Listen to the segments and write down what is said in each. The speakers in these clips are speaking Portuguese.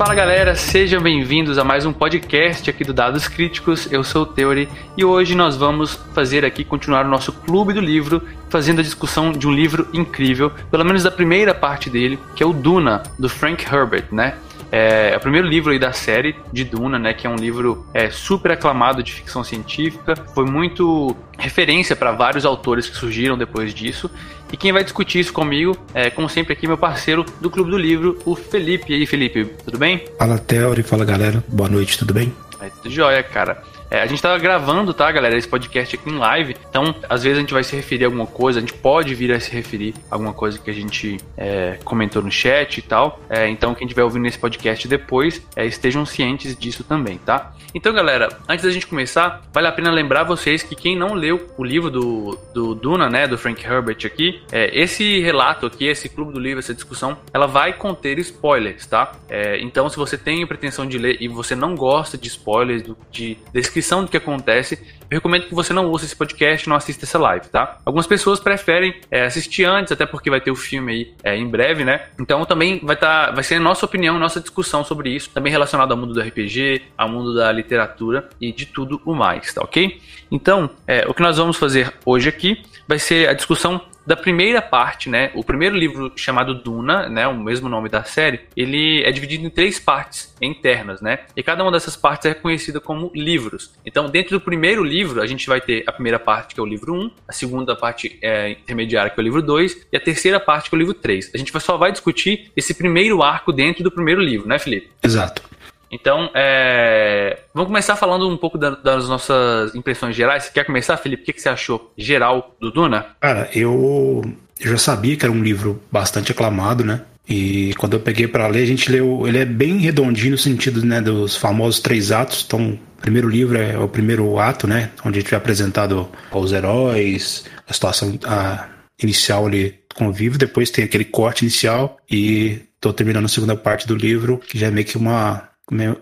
Fala galera, sejam bem-vindos a mais um podcast aqui do Dados Críticos. Eu sou o Theory e hoje nós vamos fazer aqui continuar o nosso clube do livro, fazendo a discussão de um livro incrível, pelo menos da primeira parte dele, que é o Duna, do Frank Herbert, né? É, é, o primeiro livro aí da série de Duna, né? Que é um livro é, super aclamado de ficção científica. Foi muito referência para vários autores que surgiram depois disso. E quem vai discutir isso comigo é, como sempre, aqui meu parceiro do Clube do Livro, o Felipe. E aí, Felipe, tudo bem? Fala, Theory. Fala, galera. Boa noite, tudo bem? É, tudo jóia, cara. É, a gente tava gravando, tá, galera, esse podcast aqui em live. Então, às vezes a gente vai se referir a alguma coisa, a gente pode vir a se referir a alguma coisa que a gente é, comentou no chat e tal. É, então, quem estiver ouvindo esse podcast depois, é, estejam cientes disso também, tá? Então, galera, antes da gente começar, vale a pena lembrar vocês que quem não leu o livro do, do Duna, né, do Frank Herbert aqui, é, esse relato aqui, esse clube do livro, essa discussão, ela vai conter spoilers, tá? É, então, se você tem pretensão de ler e você não gosta de spoilers, de descrição descrição do que acontece, eu recomendo que você não ouça esse podcast não assista essa live, tá? Algumas pessoas preferem é, assistir antes, até porque vai ter o filme aí é, em breve, né? Então também vai, tá, vai ser nossa opinião, nossa discussão sobre isso, também relacionado ao mundo do RPG, ao mundo da literatura e de tudo o mais, tá ok? Então, é, o que nós vamos fazer hoje aqui vai ser a discussão da primeira parte, né? O primeiro livro chamado Duna, né? O mesmo nome da série, ele é dividido em três partes internas, né? E cada uma dessas partes é reconhecida como livros. Então, dentro do primeiro livro, a gente vai ter a primeira parte, que é o livro 1, a segunda parte é intermediária, que é o livro 2, e a terceira parte, que é o livro 3. A gente só vai discutir esse primeiro arco dentro do primeiro livro, né, Felipe? Exato. Então, é... vamos começar falando um pouco da, das nossas impressões gerais. Você quer começar, Felipe? O que, que você achou geral do Duna? Cara, eu, já sabia que era um livro bastante aclamado, né? E quando eu peguei para ler, a gente leu. Ele é bem redondinho no sentido né, dos famosos três atos. Então, o primeiro livro é o primeiro ato, né? Onde a gente é apresentado aos heróis, a situação a inicial ali convívio. Depois tem aquele corte inicial. E tô terminando a segunda parte do livro, que já é meio que uma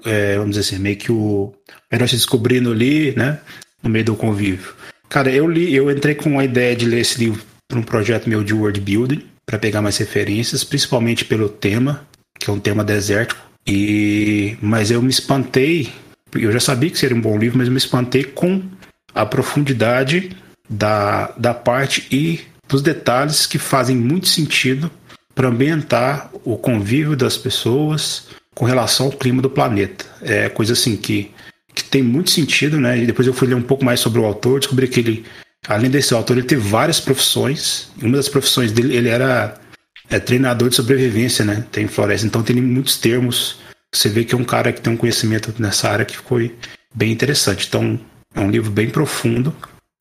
é, vamos dizer assim, meio que o herói se descobrindo ali, né, no meio do convívio. Cara, eu li, eu entrei com a ideia de ler esse livro para um projeto meu de world building, para pegar mais referências, principalmente pelo tema, que é um tema desértico. E mas eu me espantei, eu já sabia que seria um bom livro, mas eu me espantei com a profundidade da, da parte e dos detalhes que fazem muito sentido para ambientar o convívio das pessoas, com relação ao clima do planeta. É coisa assim que, que tem muito sentido, né? E depois eu fui ler um pouco mais sobre o autor, descobri que ele, além desse autor, ele teve várias profissões. Uma das profissões dele, ele era é, treinador de sobrevivência, né? Tem floresta, então tem muitos termos. Você vê que é um cara que tem um conhecimento nessa área que foi bem interessante. Então, é um livro bem profundo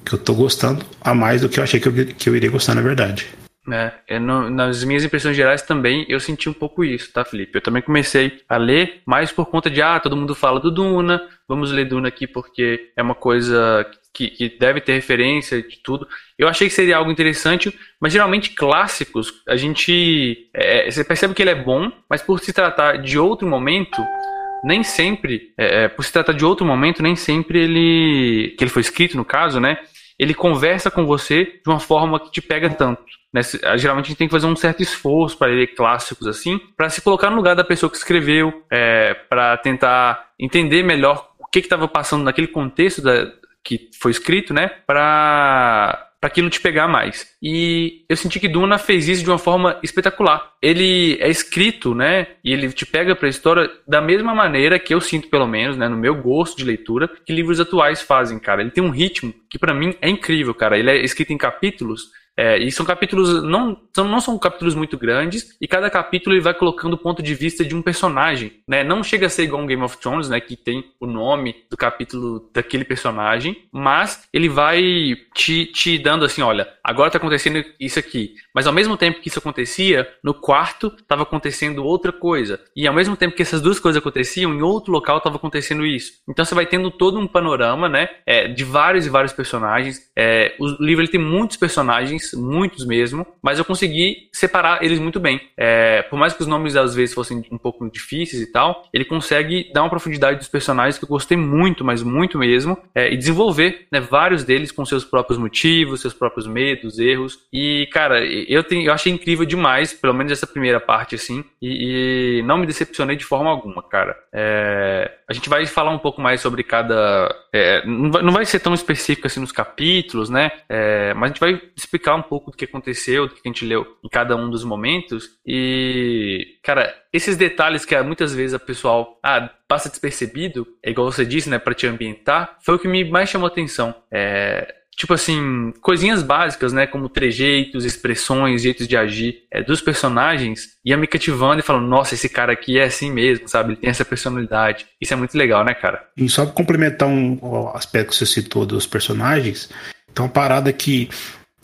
que eu estou gostando a mais do que eu achei que eu, que eu iria gostar, na verdade. É, é no, nas minhas impressões gerais também eu senti um pouco isso, tá, Felipe? Eu também comecei a ler mais por conta de, ah, todo mundo fala do Duna, vamos ler Duna aqui porque é uma coisa que, que deve ter referência de tudo. Eu achei que seria algo interessante, mas geralmente clássicos, a gente. É, você percebe que ele é bom, mas por se tratar de outro momento, nem sempre, é, é por se tratar de outro momento, nem sempre ele. que ele foi escrito, no caso, né? Ele conversa com você de uma forma que te pega tanto. Né? Geralmente a gente tem que fazer um certo esforço para ler clássicos assim, para se colocar no lugar da pessoa que escreveu, é, para tentar entender melhor o que estava passando naquele contexto da, que foi escrito, né? Para para aquilo te pegar mais. E eu senti que Duna fez isso de uma forma espetacular. Ele é escrito, né? E ele te pega para a história da mesma maneira que eu sinto, pelo menos, né? No meu gosto de leitura, que livros atuais fazem, cara. Ele tem um ritmo que para mim é incrível, cara. Ele é escrito em capítulos é, e são capítulos, não são, não são capítulos muito grandes, e cada capítulo ele vai colocando o ponto de vista de um personagem, né? Não chega a ser igual um Game of Thrones, né? Que tem o nome do capítulo daquele personagem, mas ele vai te, te dando assim, olha, agora tá acontecendo isso aqui. Mas ao mesmo tempo que isso acontecia, no quarto tava acontecendo outra coisa. E ao mesmo tempo que essas duas coisas aconteciam, em outro local tava acontecendo isso. Então você vai tendo todo um panorama, né? É, de vários e vários personagens. É, o livro ele tem muitos personagens muitos mesmo, mas eu consegui separar eles muito bem. É, por mais que os nomes às vezes fossem um pouco difíceis e tal, ele consegue dar uma profundidade dos personagens que eu gostei muito, mas muito mesmo, é, e desenvolver né, vários deles com seus próprios motivos, seus próprios medos, erros. E, cara, eu, tenho, eu achei incrível demais, pelo menos essa primeira parte, assim, e, e não me decepcionei de forma alguma, cara. É, a gente vai falar um pouco mais sobre cada. É, não, vai, ser tão específico assim nos capítulos, né? É, mas a gente vai explicar um pouco do que aconteceu, do que a gente leu em cada um dos momentos. E, cara, esses detalhes que muitas vezes a pessoal ah, passa despercebido, é igual você disse, né, para te ambientar, foi o que me mais chamou atenção. É, tipo assim, coisinhas básicas, né? Como trejeitos, expressões, jeitos de agir é, dos personagens, ia me cativando e falando, nossa, esse cara aqui é assim mesmo, sabe? Ele tem essa personalidade. Isso é muito legal, né, cara? E só pra complementar um aspecto que você citou dos personagens, então uma parada que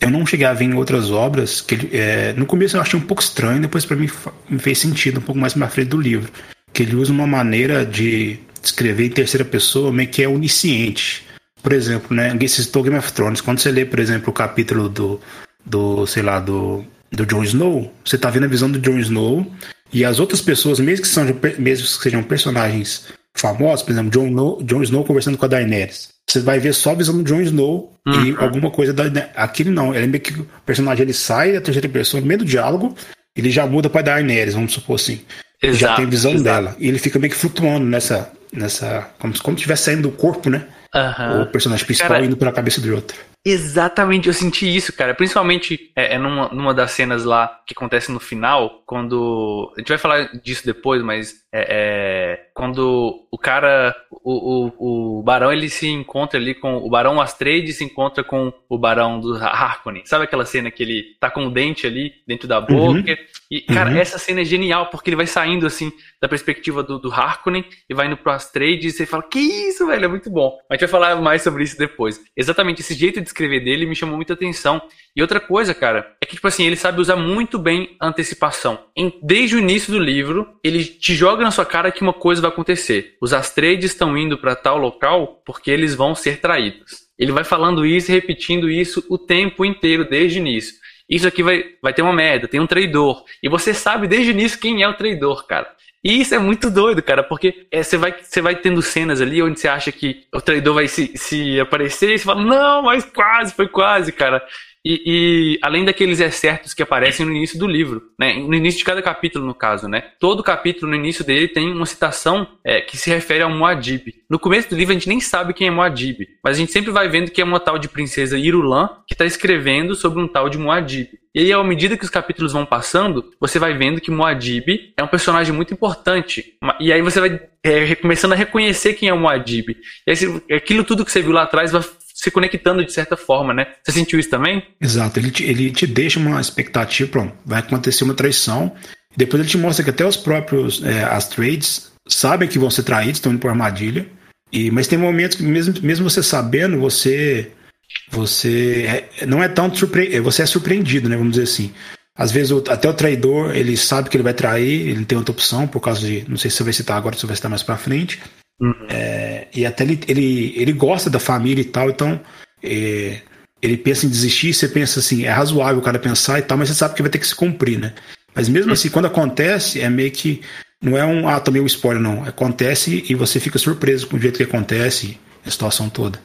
eu não cheguei a ver em outras obras, que é, no começo eu achei um pouco estranho, depois para mim me fez sentido um pouco mais na frente do livro. Que ele usa uma maneira de escrever em terceira pessoa meio que é onisciente por exemplo, né, esse citou Game of Thrones. Quando você lê, por exemplo, o capítulo do, do sei lá, do, do Jon Snow, você tá vendo a visão do Jon Snow e as outras pessoas, mesmo que, são, mesmo que sejam personagens famosos, por exemplo, Jon Snow, Jon Snow conversando com a Daenerys. Você vai ver só a visão do Jon Snow uhum. e alguma coisa da. Aquele não. Ele é meio que o personagem ele sai da terceira pessoa, no meio do diálogo, ele já muda pra Daenerys, vamos supor assim. Exato, já tem visão exato. dela. E ele fica meio que flutuando nessa. nessa como se estivesse saindo do corpo, né? Uhum. O personagem principal cara, indo pela cabeça do outro. Exatamente, eu senti isso, cara. Principalmente é, é numa, numa das cenas lá que acontece no final, quando. A gente vai falar disso depois, mas é, é, quando o cara, o, o, o, Barão, ele se encontra ali com. O Barão Astrid se encontra com o Barão do Harkonnen. Sabe aquela cena que ele tá com o dente ali dentro da boca? Uhum. E, cara, uhum. essa cena é genial, porque ele vai saindo assim da perspectiva do, do Harkonnen e vai indo pro Astrid e você fala: Que isso, velho? É muito bom. A gente vai falar mais sobre isso depois. Exatamente, esse jeito de escrever dele me chamou muita atenção. E outra coisa, cara, é que, tipo assim, ele sabe usar muito bem a antecipação. Em, desde o início do livro, ele te joga na sua cara que uma coisa vai acontecer. Os Astreides estão indo para tal local porque eles vão ser traídos. Ele vai falando isso e repetindo isso o tempo inteiro, desde o início. Isso aqui vai, vai ter uma merda, tem um traidor. E você sabe desde o início quem é o traidor, cara. E isso é muito doido, cara, porque é, você, vai, você vai tendo cenas ali onde você acha que o traidor vai se, se aparecer e você fala, não, mas quase, foi quase, cara. E, e, além daqueles excertos que aparecem no início do livro, né? no início de cada capítulo, no caso, né? todo capítulo no início dele tem uma citação é, que se refere ao Muad'Dib. No começo do livro a gente nem sabe quem é Muad'Dib, mas a gente sempre vai vendo que é uma tal de princesa Irulan que está escrevendo sobre um tal de Muad'Dib. E aí, à medida que os capítulos vão passando, você vai vendo que Muad'Dib é um personagem muito importante. E aí você vai é, começando a reconhecer quem é Muad'Dib. E aí, aquilo tudo que você viu lá atrás vai se conectando de certa forma, né? Você sentiu isso também? Exato, ele te, ele te deixa uma expectativa, pronto, vai acontecer uma traição, depois ele te mostra que até os próprios, é, as trades, sabem que vão ser traídos, estão indo por armadilha, e, mas tem momentos que mesmo, mesmo você sabendo, você você é, não é tão surpre... você é surpreendido, né? Vamos dizer assim. Às vezes o, até o traidor ele sabe que ele vai trair, ele tem outra opção por causa de, não sei se você vai citar agora, se você vai citar mais para frente, Uhum. É, e até ele, ele, ele gosta da família e tal, então é, ele pensa em desistir, você pensa assim, é razoável o cara pensar e tal, mas você sabe que vai ter que se cumprir, né? Mas mesmo assim, quando acontece, é meio que. Não é um. Ah, tomei um spoiler, não. Acontece e você fica surpreso com o jeito que acontece, a situação toda.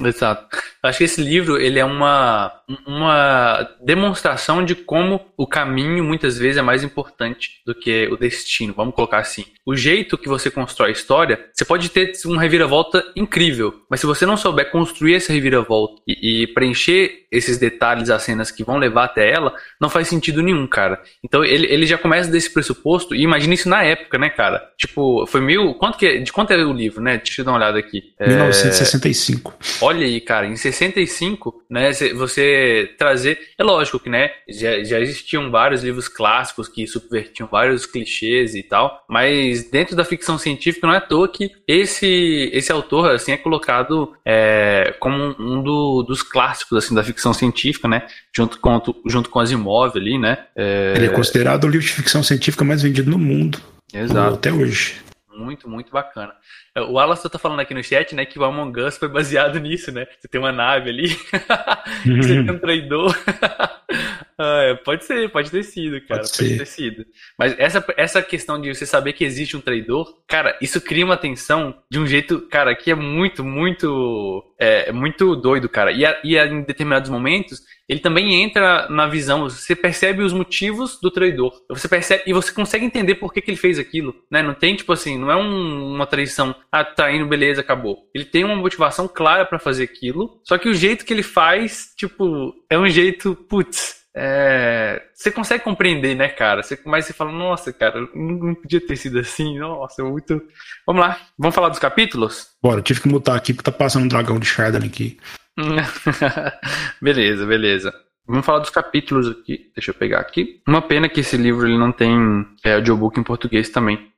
Exato. Eu acho que esse livro ele é uma, uma demonstração de como o caminho muitas vezes é mais importante do que o destino. Vamos colocar assim. O jeito que você constrói a história, você pode ter uma reviravolta incrível, mas se você não souber construir essa reviravolta e, e preencher esses detalhes, as cenas que vão levar até ela, não faz sentido nenhum, cara. Então ele, ele já começa desse pressuposto e imagina isso na época, né, cara? Tipo, foi mil. Quanto que, de quanto é o livro, né? Deixa eu dar uma olhada aqui. 1965. É... Olha aí, cara, em 65, né, você trazer, é lógico que, né, já, já existiam vários livros clássicos que subvertiam vários clichês e tal, mas dentro da ficção científica não é à toa que esse, esse autor, assim, é colocado é, como um do, dos clássicos, assim, da ficção científica, né, junto com, junto com Asimov ali, né. É... Ele é considerado o livro de ficção científica mais vendido no mundo. Exato. Até hoje. Muito, muito bacana. O Alastor tá falando aqui no chat, né, que o Among Us foi baseado nisso, né? Você tem uma nave ali, você tem um traidor. ah, é, pode ser, pode ter sido, cara. Pode, pode ter sido. Mas essa, essa questão de você saber que existe um traidor, cara, isso cria uma tensão de um jeito, cara, que é muito, muito. É, muito doido, cara. E, a, e a, em determinados momentos, ele também entra na visão, você percebe os motivos do traidor. Você percebe e você consegue entender por que, que ele fez aquilo, né? Não tem tipo assim, não é um, uma traição, ah, tá indo, beleza, acabou. Ele tem uma motivação clara para fazer aquilo, só que o jeito que ele faz, tipo, é um jeito, putz, é, você consegue compreender, né, cara? Você, mas você fala, nossa, cara, não podia ter sido assim, nossa, muito. Vamos lá, vamos falar dos capítulos? Bora, tive que mutar aqui porque tá passando um dragão de Shardan aqui. beleza, beleza. Vamos falar dos capítulos aqui. Deixa eu pegar aqui. Uma pena que esse livro ele não tem é, audiobook em português também.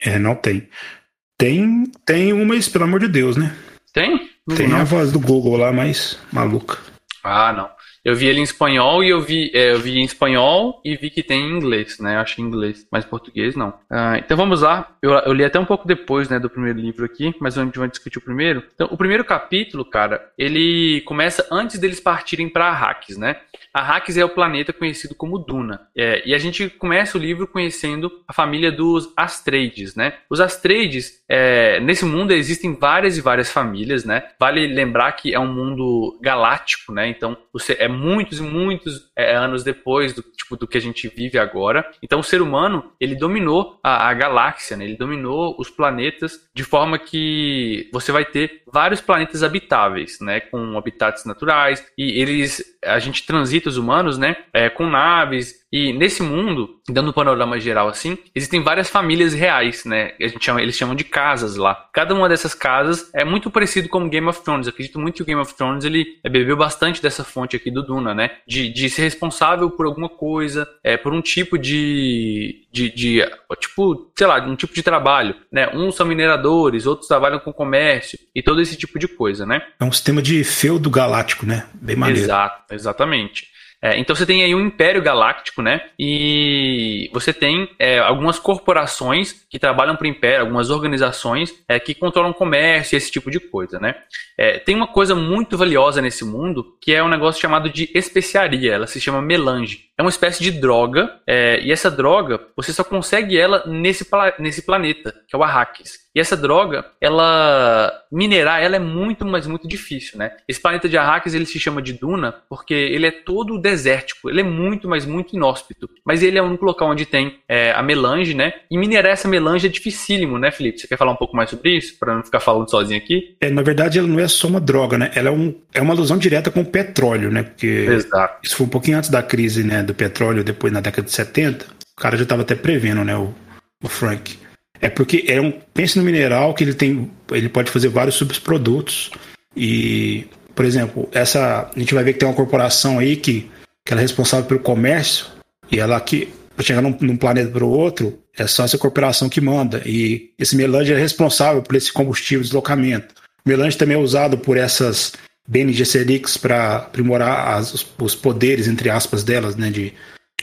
É, não tem. Tem, tem uma, mas pelo amor de Deus, né? Tem? Tem não. a voz do Google lá, mas maluca. Ah, não. Eu vi ele em espanhol e eu vi, é, eu vi em espanhol e vi que tem em inglês, né? Eu achei em inglês, mas português não. Ah, então vamos lá. Eu, eu, li até um pouco depois, né, do primeiro livro aqui, mas a gente vai discutir o primeiro. Então, o primeiro capítulo, cara, ele começa antes deles partirem para Arrakis, né? Arrakis é o planeta conhecido como Duna. É, e a gente começa o livro conhecendo a família dos Astreides, né? Os Astreides, é, nesse mundo existem várias e várias famílias, né? Vale lembrar que é um mundo galáctico, né? Então, é muitos e muitos é, anos depois do, tipo, do que a gente vive agora. Então o ser humano, ele dominou a, a galáxia, né? ele dominou os planetas de forma que você vai ter vários planetas habitáveis, né? Com habitats naturais e eles, a gente transita os humanos, né? É, com naves e nesse mundo, dando um panorama geral assim, existem várias famílias reais, né? A gente chama, eles chamam de casas lá. Cada uma dessas casas é muito parecido com Game of Thrones. Eu acredito muito que o Game of Thrones ele bebeu bastante dessa fonte aqui do Duna, né? De, de ser responsável por alguma coisa, é, por um tipo de, de, de, tipo, sei lá, um tipo de trabalho, né? Uns são mineradores, outros trabalham com comércio e todo esse tipo de coisa, né? É um sistema de feudo galáctico, né? Bem maneiro. Exato, exatamente. É, então você tem aí um império galáctico, né? E você tem é, algumas corporações que trabalham para o império, algumas organizações é, que controlam comércio e esse tipo de coisa, né? É, tem uma coisa muito valiosa nesse mundo que é um negócio chamado de especiaria. Ela se chama melange. É uma espécie de droga é, e essa droga você só consegue ela nesse, nesse planeta, que é o Arrakis. E essa droga, ela minerar, ela é muito, mas muito difícil, né? Esse planeta de Arrakis, ele se chama de Duna porque ele é todo desértico, ele é muito, mas muito inóspito. Mas ele é o único local onde tem é, a melange, né? E minerar essa melange é dificílimo, né, Felipe? Você quer falar um pouco mais sobre isso, para não ficar falando sozinho aqui? É, na verdade, ela não é só uma droga, né? Ela é, um, é uma alusão direta com o petróleo, né? Porque Exato. isso foi um pouquinho antes da crise, né, do petróleo, depois na década de 70. O cara já estava até prevendo, né, o, o Frank. É porque é um. Pense no mineral que ele tem. Ele pode fazer vários subprodutos. E, por exemplo, essa. A gente vai ver que tem uma corporação aí que, que ela é responsável pelo comércio. E ela que. Para chegar num, num planeta para o outro, é só essa corporação que manda. E esse melange é responsável por esse combustível de deslocamento. O melange também é usado por essas Bene Gesserix para aprimorar as, os poderes, entre aspas, delas, né? De,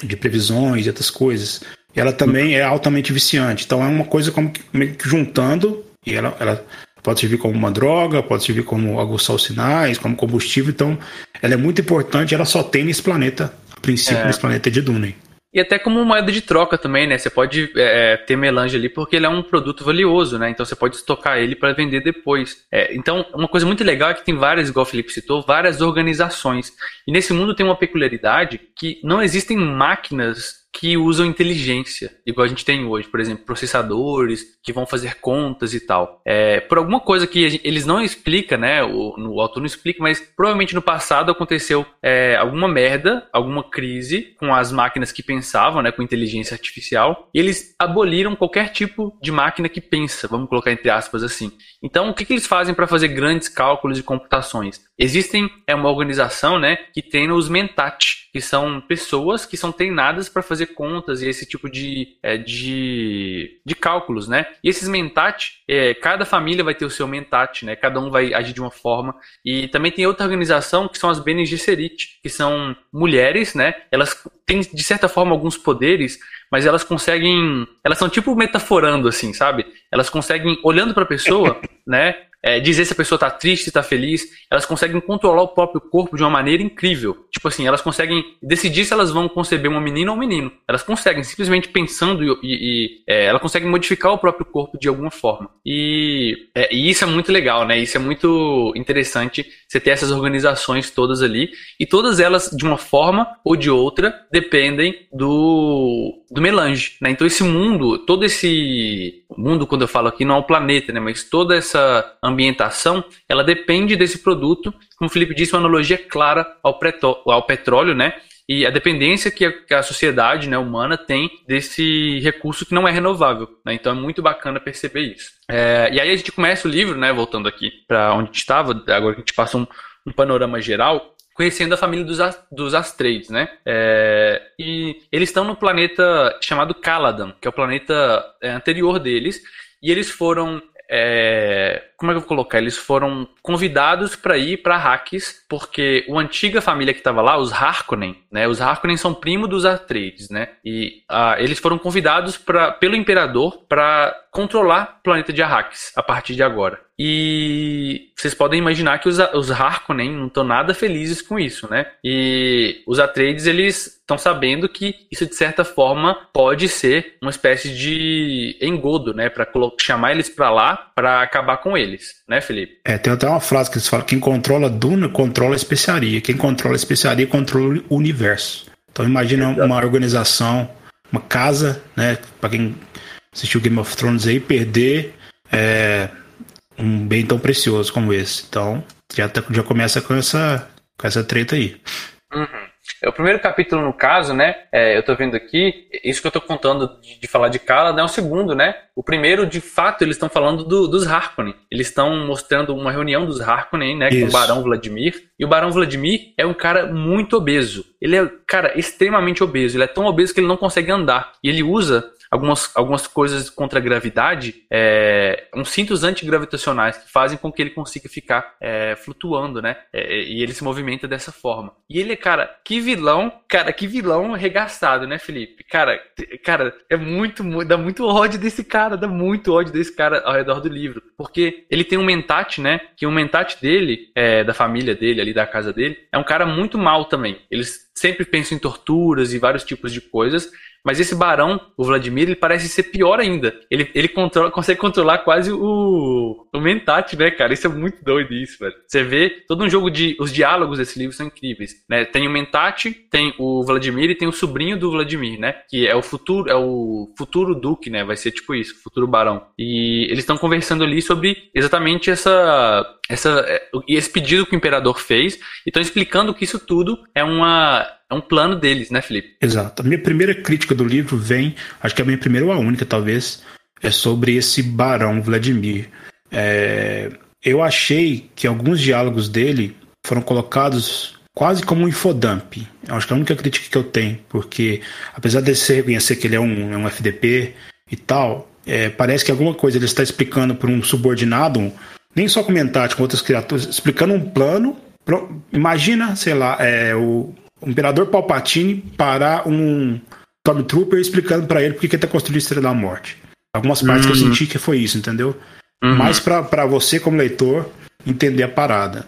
de previsões e outras coisas ela também é altamente viciante. Então é uma coisa como que, que juntando, e ela, ela pode servir como uma droga, pode servir como aguçar os sinais, como combustível. Então ela é muito importante, ela só tem nesse planeta, a princípio, é. nesse planeta de Dune. E até como moeda de troca também, né? Você pode é, é, ter melange ali porque ele é um produto valioso, né? Então você pode estocar ele para vender depois. É, então, uma coisa muito legal é que tem várias, igual o Felipe citou, várias organizações. E nesse mundo tem uma peculiaridade que não existem máquinas que usam inteligência, igual a gente tem hoje, por exemplo, processadores que vão fazer contas e tal. É, por alguma coisa que gente, eles não explicam, né? O, no, o autor não explica, mas provavelmente no passado aconteceu é, alguma merda, alguma crise com as máquinas que pensavam, né? Com inteligência artificial, e eles aboliram qualquer tipo de máquina que pensa, vamos colocar entre aspas assim. Então, o que, que eles fazem para fazer grandes cálculos e computações? Existem é uma organização, né, que treina os mentat, que são pessoas que são treinadas para fazer contas e esse tipo de, é, de, de cálculos, né? E esses mentat, é, cada família vai ter o seu mentat, né? Cada um vai agir de uma forma. E também tem outra organização que são as Bene Gesserit, que são mulheres, né? Elas têm de certa forma alguns poderes, mas elas conseguem, elas são tipo metaforando assim, sabe? Elas conseguem olhando para a pessoa, né? É, dizer se a pessoa tá triste, tá feliz. Elas conseguem controlar o próprio corpo de uma maneira incrível. Tipo assim, elas conseguem decidir se elas vão conceber uma menina ou um menino. Elas conseguem, simplesmente pensando e, e, e é, ela consegue modificar o próprio corpo de alguma forma. E, é, e, isso é muito legal, né? Isso é muito interessante você ter essas organizações todas ali. E todas elas, de uma forma ou de outra, dependem do, do melange, né? Então esse mundo, todo esse mundo, quando eu falo aqui, não é o planeta, né? Mas toda essa ambientação, ela depende desse produto, como o Felipe disse, uma analogia clara ao, ao petróleo, né? E a dependência que a, sociedade né, humana tem desse recurso que não é renovável. Né? Então é muito bacana perceber isso. É, e aí a gente começa o livro, né, voltando aqui para onde a gente estava, agora que a gente passa um, um panorama geral, conhecendo a família dos, dos né? É, e eles estão no planeta chamado Caladan, que é o planeta é, anterior deles, e eles foram é, como é que eu vou colocar? Eles foram convidados para ir para Arrakis, porque a antiga família que estava lá, os Harkonnen, né? Os Harkonnen são primo dos Atreides, né? E eles foram convidados pra, pelo imperador para controlar o planeta de Arrakis a partir de agora. E vocês podem imaginar que os, os Harkonnen não estão nada felizes com isso, né? E os Atreides, eles estão sabendo que isso, de certa forma, pode ser uma espécie de engodo, né? Para chamar eles para lá, para acabar com eles, né, Felipe? É, tem até uma frase que eles falam: quem controla Duna controla a especiaria. Quem controla a especiaria controla o universo. Então imagina Exato. uma organização, uma casa, né? Para quem assistiu Game of Thrones aí, perder. É, um bem tão precioso como esse. Então, já, tá, já começa com essa, com essa treta aí. Uhum. É o primeiro capítulo, no caso, né? É, eu tô vendo aqui, isso que eu tô contando de, de falar de Kala é o segundo, né? O primeiro, de fato, eles estão falando do, dos Harkonnen. Eles estão mostrando uma reunião dos Harkonnen, né? Isso. Com o Barão Vladimir. E o Barão Vladimir é um cara muito obeso. Ele é, cara, extremamente obeso. Ele é tão obeso que ele não consegue andar. E ele usa algumas, algumas coisas contra a gravidade, é, uns cintos antigravitacionais que fazem com que ele consiga ficar é, flutuando, né? É, e ele se movimenta dessa forma. E ele, cara, que vilão, cara, que vilão arregaçado, né, Felipe? Cara, cara, é muito, dá muito ódio desse cara, dá muito ódio desse cara ao redor do livro. Porque ele tem um mentate, né? Que o mentate dele, é, da família dele, ali da casa dele, é um cara muito mal também. Eles sempre pensam em torturas e vários tipos de coisas. Mas esse barão, o Vladimir, ele parece ser pior ainda. Ele, ele controla, consegue controlar quase o, o Mentat, né, cara? Isso é muito doido isso, velho. Você vê todo um jogo de. Os diálogos desse livro são incríveis. Né? Tem o Mentat, tem o Vladimir e tem o sobrinho do Vladimir, né? Que é o futuro, é o futuro Duque, né? Vai ser tipo isso, futuro barão. E eles estão conversando ali sobre exatamente essa essa, é, esse pedido que o imperador fez e estão explicando que isso tudo é uma é um plano deles, né, Felipe? Exato. A minha primeira crítica do livro vem, acho que é a minha primeira ou a única, talvez, é sobre esse barão Vladimir. É, eu achei que alguns diálogos dele foram colocados quase como um infodump. Eu acho que é a única crítica que eu tenho, porque apesar de você reconhecer que ele é um, é um FDP e tal, é, parece que alguma coisa ele está explicando para um subordinado, nem só comentar com outras criaturas, explicando um plano. Pro, imagina, sei lá, é, o, o Imperador Palpatine parar um Stormtrooper explicando para ele por que ele tá construindo a Estrela da Morte. Algumas partes uhum. que eu uhum. senti que foi isso, entendeu? Uhum. Mais para você, como leitor, entender a parada.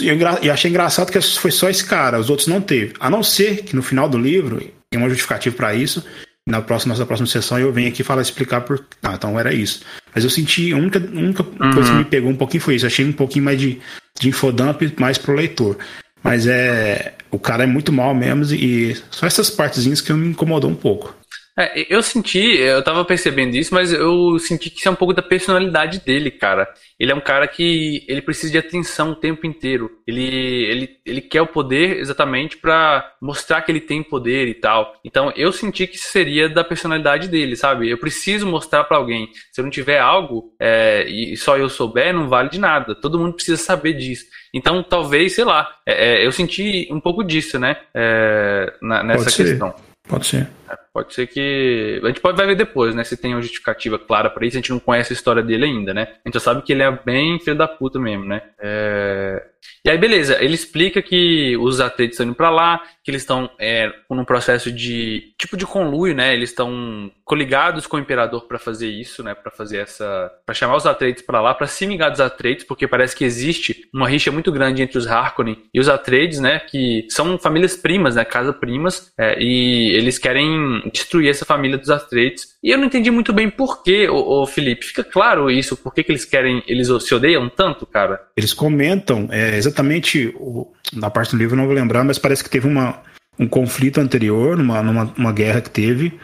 E eu, eu achei engraçado que foi só esse cara, os outros não teve. A não ser que no final do livro, tem uma justificativa para isso, na próxima, nossa próxima sessão eu venho aqui falar, explicar por. Ah, então era isso. Mas eu senti, a única, a única uhum. coisa que me pegou um pouquinho foi isso. Eu achei um pouquinho mais de, de infodump mais pro leitor. Mas é. O cara é muito mal mesmo e só essas partezinhas que me incomodou um pouco. É, eu senti, eu tava percebendo isso, mas eu senti que isso é um pouco da personalidade dele, cara. Ele é um cara que ele precisa de atenção o tempo inteiro. Ele, ele, ele quer o poder exatamente para mostrar que ele tem poder e tal. Então eu senti que isso seria da personalidade dele, sabe? Eu preciso mostrar para alguém. Se eu não tiver algo é, e só eu souber, não vale de nada. Todo mundo precisa saber disso. Então talvez, sei lá, é, é eu senti um pouco disso, né? É, nessa questão. Pode ser. Pode ser que. A gente pode ver depois, né? Se tem uma justificativa clara para isso. A gente não conhece a história dele ainda, né? A gente já sabe que ele é bem filho da puta mesmo, né? É... E aí, beleza, ele explica que os atletas estão indo pra lá, que eles estão é, num processo de tipo de conluio, né? Eles estão coligados com o imperador para fazer isso, né? Para fazer essa, para chamar os Atreides para lá, para se vingar dos Atreides, porque parece que existe uma rixa muito grande entre os Harkonnen e os Atreides, né? Que são famílias primas, né? Casa primas, é, e eles querem destruir essa família dos Atreides. E eu não entendi muito bem por que, Felipe. Fica claro isso? Por que, que eles querem, eles se odeiam tanto, cara? Eles comentam é, exatamente o, na parte do livro, não vou lembrar, mas parece que teve uma um conflito anterior, numa, numa uma guerra que teve,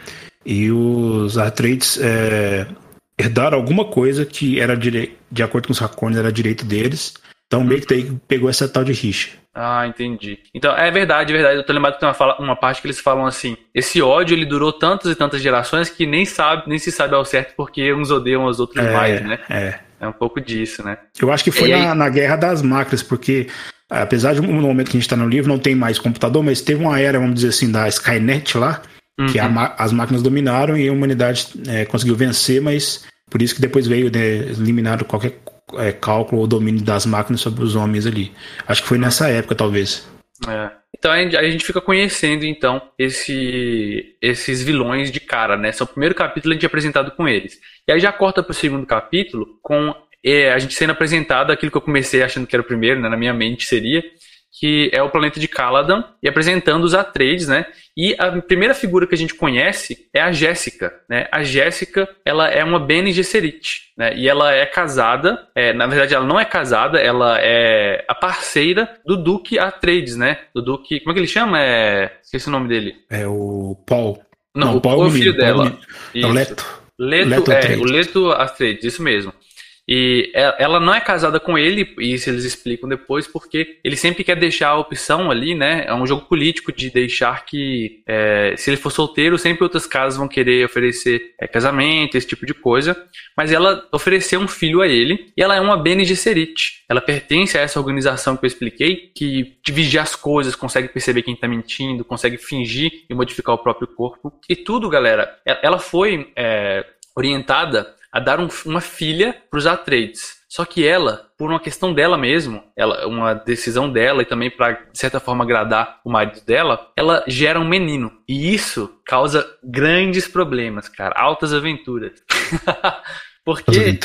e os Atreides é, herdaram alguma coisa que era de, acordo com os Hakones era direito deles. Então meio que daí pegou essa tal de rixa. Ah, entendi. Então, é verdade, é verdade. Eu tô lembrado que tem uma, fala, uma parte que eles falam assim: esse ódio ele durou tantas e tantas gerações que nem sabe, nem se sabe ao certo porque uns odeiam os outros é, mais, né? É. É um pouco disso, né? Eu acho que foi na, na, Guerra das Máquinas, porque apesar de no momento que a gente está no livro não tem mais computador, mas teve uma era, vamos dizer assim, da Skynet lá, uhum. que a, as máquinas dominaram e a humanidade é, conseguiu vencer, mas por isso que depois veio né, eliminado qualquer é, cálculo ou domínio das máquinas sobre os homens ali. Acho que foi nessa época, talvez. É. Então a gente fica conhecendo então esse, esses vilões de cara, né? São o primeiro capítulo a gente é apresentado com eles. E aí já corta para o segundo capítulo com é, a gente sendo apresentado aquilo que eu comecei achando que era o primeiro, né, na minha mente seria, que é o planeta de Caladan, e apresentando os Atreides, né? E a primeira figura que a gente conhece é a Jéssica, né? A Jéssica, ela é uma Bene Gesserit, né? E ela é casada, é, na verdade ela não é casada, ela é a parceira do Duque Atreides, né? Do Duque, como é que ele chama? É, esqueci o nome dele. É o Paul. Não, não o, Paul é o filho dela. É o Leto. Leto, Leto é, o Leto Atreides, isso mesmo. E ela não é casada com ele, e isso eles explicam depois, porque ele sempre quer deixar a opção ali, né? É um jogo político de deixar que, é, se ele for solteiro, sempre outras casas vão querer oferecer é, casamento, esse tipo de coisa. Mas ela ofereceu um filho a ele, e ela é uma Bene Gesserit. Ela pertence a essa organização que eu expliquei, que vigia as coisas, consegue perceber quem tá mentindo, consegue fingir e modificar o próprio corpo. E tudo, galera, ela foi é, orientada a dar um, uma filha para os Atreides. Só que ela, por uma questão dela mesmo, ela, uma decisão dela e também para de certa forma agradar o marido dela, ela gera um menino. E isso causa grandes problemas, cara, altas aventuras. Porque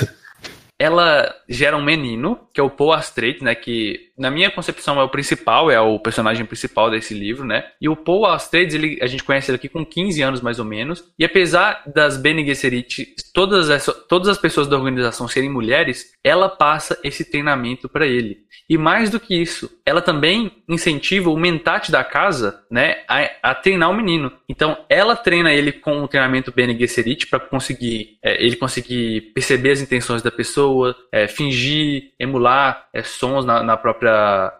ela gera um menino, que é o Paul Astrait, né, que na minha concepção é o principal, é o personagem principal desse livro, né? E o Paul Astrait, ele, a gente conhece ele aqui com 15 anos mais ou menos, e apesar das Bene Gesserit, todas as, todas as pessoas da organização serem mulheres, ela passa esse treinamento para ele. E mais do que isso, ela também incentiva o mentate da casa, né, a, a treinar o menino. Então, ela treina ele com o treinamento Bene Gesserit para conseguir, é, ele conseguir perceber as intenções da pessoa, é, fingir, emular é, sons na, na própria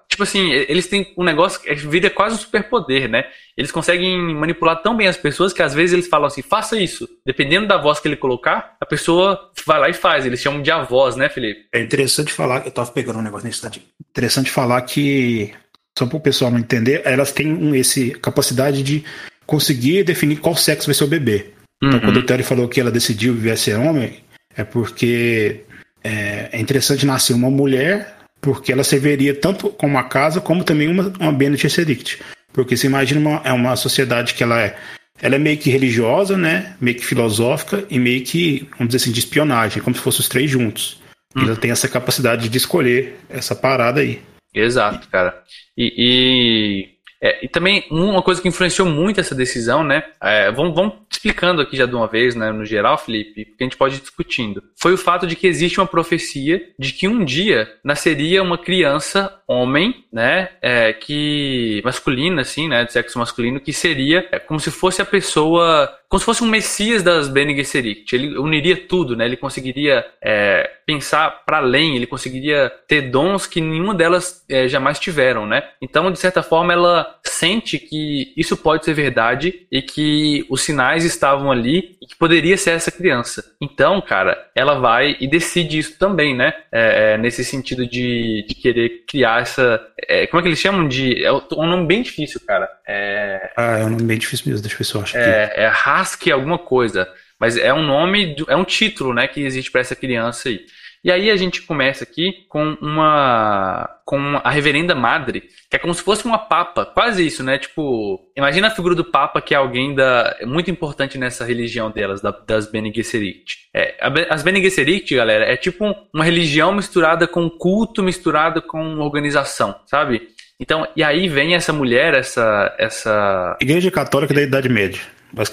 tipo assim, eles têm um negócio que vira quase um superpoder, né? Eles conseguem manipular tão bem as pessoas que às vezes eles falam assim, faça isso. Dependendo da voz que ele colocar, a pessoa vai lá e faz. Eles chamam de avós, né, Felipe? É interessante falar, eu tava pegando um negócio nesse instante. Interessante falar que, só para o pessoal não entender, elas têm esse capacidade de conseguir definir qual sexo vai ser o bebê. Então, uhum. quando o Terry falou que ela decidiu viver ser homem, é porque é, é interessante nascer uma mulher porque ela serviria tanto como uma casa como também uma, uma Bene Gesserit. Porque você imagina uma, é uma sociedade que ela é, ela é meio que religiosa, né? Meio que filosófica e meio que, vamos dizer assim, de espionagem, como se fossem os três juntos. Hum. Ela tem essa capacidade de escolher essa parada aí. Exato, cara. E, e, é, e também uma coisa que influenciou muito essa decisão, né? É, vamos, vamos explicando aqui já de uma vez, né, no geral, Felipe, porque a gente pode ir discutindo. Foi o fato de que existe uma profecia de que um dia nasceria uma criança homem, né, é, que masculina, assim, né, de sexo masculino, que seria é, como se fosse a pessoa como se fosse um messias das Bene Gesserit. Ele uniria tudo, né? Ele conseguiria é, pensar para além, ele conseguiria ter dons que nenhuma delas é, jamais tiveram, né? Então, de certa forma, ela sente que isso pode ser verdade e que os sinais estavam ali e que poderia ser essa criança. Então, cara, ela vai e decide isso também, né? É, é nesse sentido de, de querer criar essa. É, como é que eles chamam de. É um nome bem difícil, cara. É... Ah, é um nome bem difícil mesmo, deixa eu ver se eu acho. É, é Hask alguma coisa. Mas é um nome, é um título, né, que existe para essa criança aí. E aí a gente começa aqui com uma com a reverenda madre, que é como se fosse uma papa, quase isso, né? Tipo, imagina a figura do papa que é alguém da muito importante nessa religião delas, da, das Bene Gesserit. É, as Bene Gesserit, galera, é tipo uma religião misturada com culto, misturada com organização, sabe? Então, e aí vem essa mulher, essa essa Igreja Católica da Idade Média.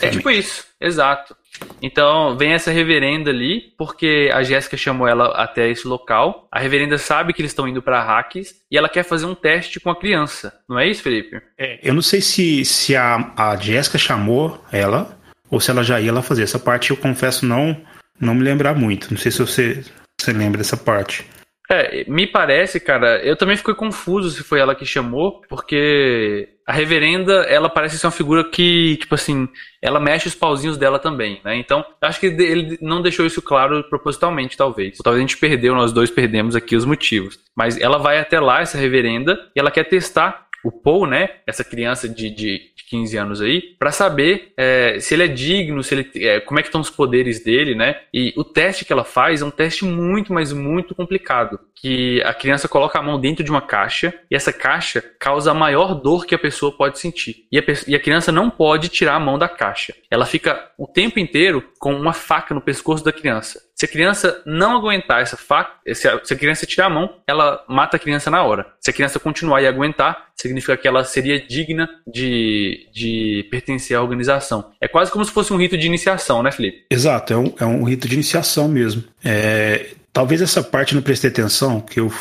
É tipo isso, exato. Então, vem essa reverenda ali, porque a Jéssica chamou ela até esse local. A reverenda sabe que eles estão indo para Hacks e ela quer fazer um teste com a criança. Não é isso, Felipe? É, eu não sei se, se a, a Jéssica chamou ela ou se ela já ia lá fazer. Essa parte eu confesso não não me lembrar muito. Não sei se você, você lembra dessa parte. É, me parece, cara, eu também fiquei confuso se foi ela que chamou, porque a reverenda, ela parece ser uma figura que, tipo assim, ela mexe os pauzinhos dela também, né? Então, acho que ele não deixou isso claro propositalmente, talvez. Talvez a gente perdeu, nós dois perdemos aqui os motivos. Mas ela vai até lá, essa reverenda, e ela quer testar o Paul, né, essa criança de, de, de 15 anos aí, para saber é, se ele é digno, se ele, é, como é que estão os poderes dele, né? E o teste que ela faz é um teste muito, mas muito complicado, que a criança coloca a mão dentro de uma caixa e essa caixa causa a maior dor que a pessoa pode sentir. E a, e a criança não pode tirar a mão da caixa. Ela fica o tempo inteiro com uma faca no pescoço da criança. Se a criança não aguentar essa faca, se a, se a, criança tirar a mão, ela mata a criança na hora. Se a criança continuar e aguentar, significa que ela seria digna de, de pertencer à organização. É quase como se fosse um rito de iniciação, né, Felipe? Exato, é um, é um rito de iniciação mesmo. É, talvez essa parte não prestei atenção, que eu,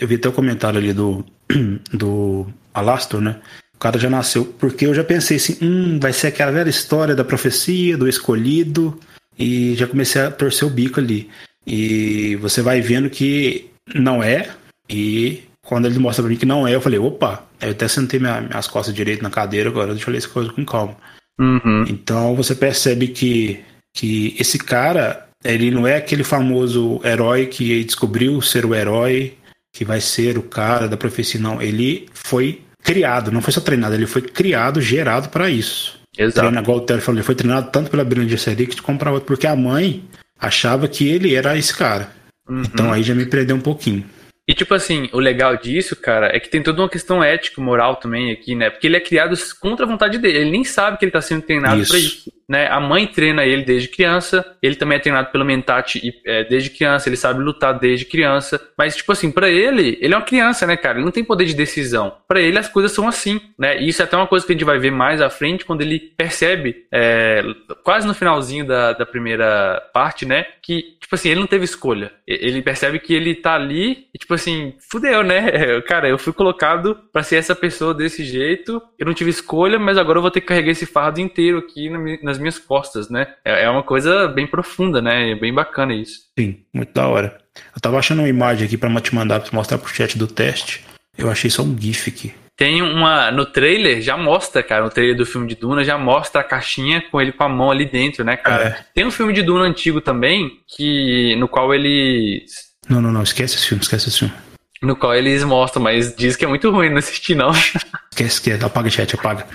eu vi até o comentário ali do, do Alastor, né? O cara já nasceu, porque eu já pensei assim, hum, vai ser aquela velha história da profecia, do escolhido, e já comecei a torcer o bico ali. E você vai vendo que não é, e quando ele mostra pra mim que não é, eu falei, opa, eu até sentei minha, minhas costas direito na cadeira, agora deixa eu ler essa coisa com calma. Uhum. Então você percebe que, que esse cara, ele não é aquele famoso herói que descobriu ser o herói, que vai ser o cara da profecia, não. Ele foi criado, não foi só treinado, ele foi criado, gerado para isso. Exato. Treina, igual o Terry falou, ele foi treinado tanto pela Brina Gesserit que outro, porque a mãe achava que ele era esse cara. Uhum. Então aí já me prendeu um pouquinho. E tipo assim, o legal disso, cara, é que tem toda uma questão ética, moral também aqui, né? Porque ele é criado contra a vontade dele. Ele nem sabe que ele tá sendo treinado para isso né? A mãe treina ele desde criança, ele também é treinado pelo Mentati é, desde criança, ele sabe lutar desde criança, mas tipo assim, para ele, ele é uma criança, né, cara? Ele não tem poder de decisão. Para ele as coisas são assim, né? E isso é até uma coisa que a gente vai ver mais à frente quando ele percebe, é, quase no finalzinho da, da primeira parte, né, que tipo assim, ele não teve escolha. Ele percebe que ele tá ali e tipo assim, fudeu, né? Cara, eu fui colocado para ser essa pessoa desse jeito, eu não tive escolha, mas agora eu vou ter que carregar esse fardo inteiro aqui nas minhas costas, né? É, é uma coisa bem profunda, né? É bem bacana isso. Sim, muito da hora. Eu tava achando uma imagem aqui para te mandar pra mostrar pro chat do teste. Eu achei só um GIF aqui. Tem uma. No trailer já mostra, cara. No trailer do filme de Duna já mostra a caixinha com ele com a mão ali dentro, né, cara? É. Tem um filme de Duna antigo também, que. no qual ele. Não, não, não. Esquece esse filme, esquece esse filme. No qual eles mostram, mas diz que é muito ruim, não assisti não. Esquece, esquece. Apaga o chat, apaga.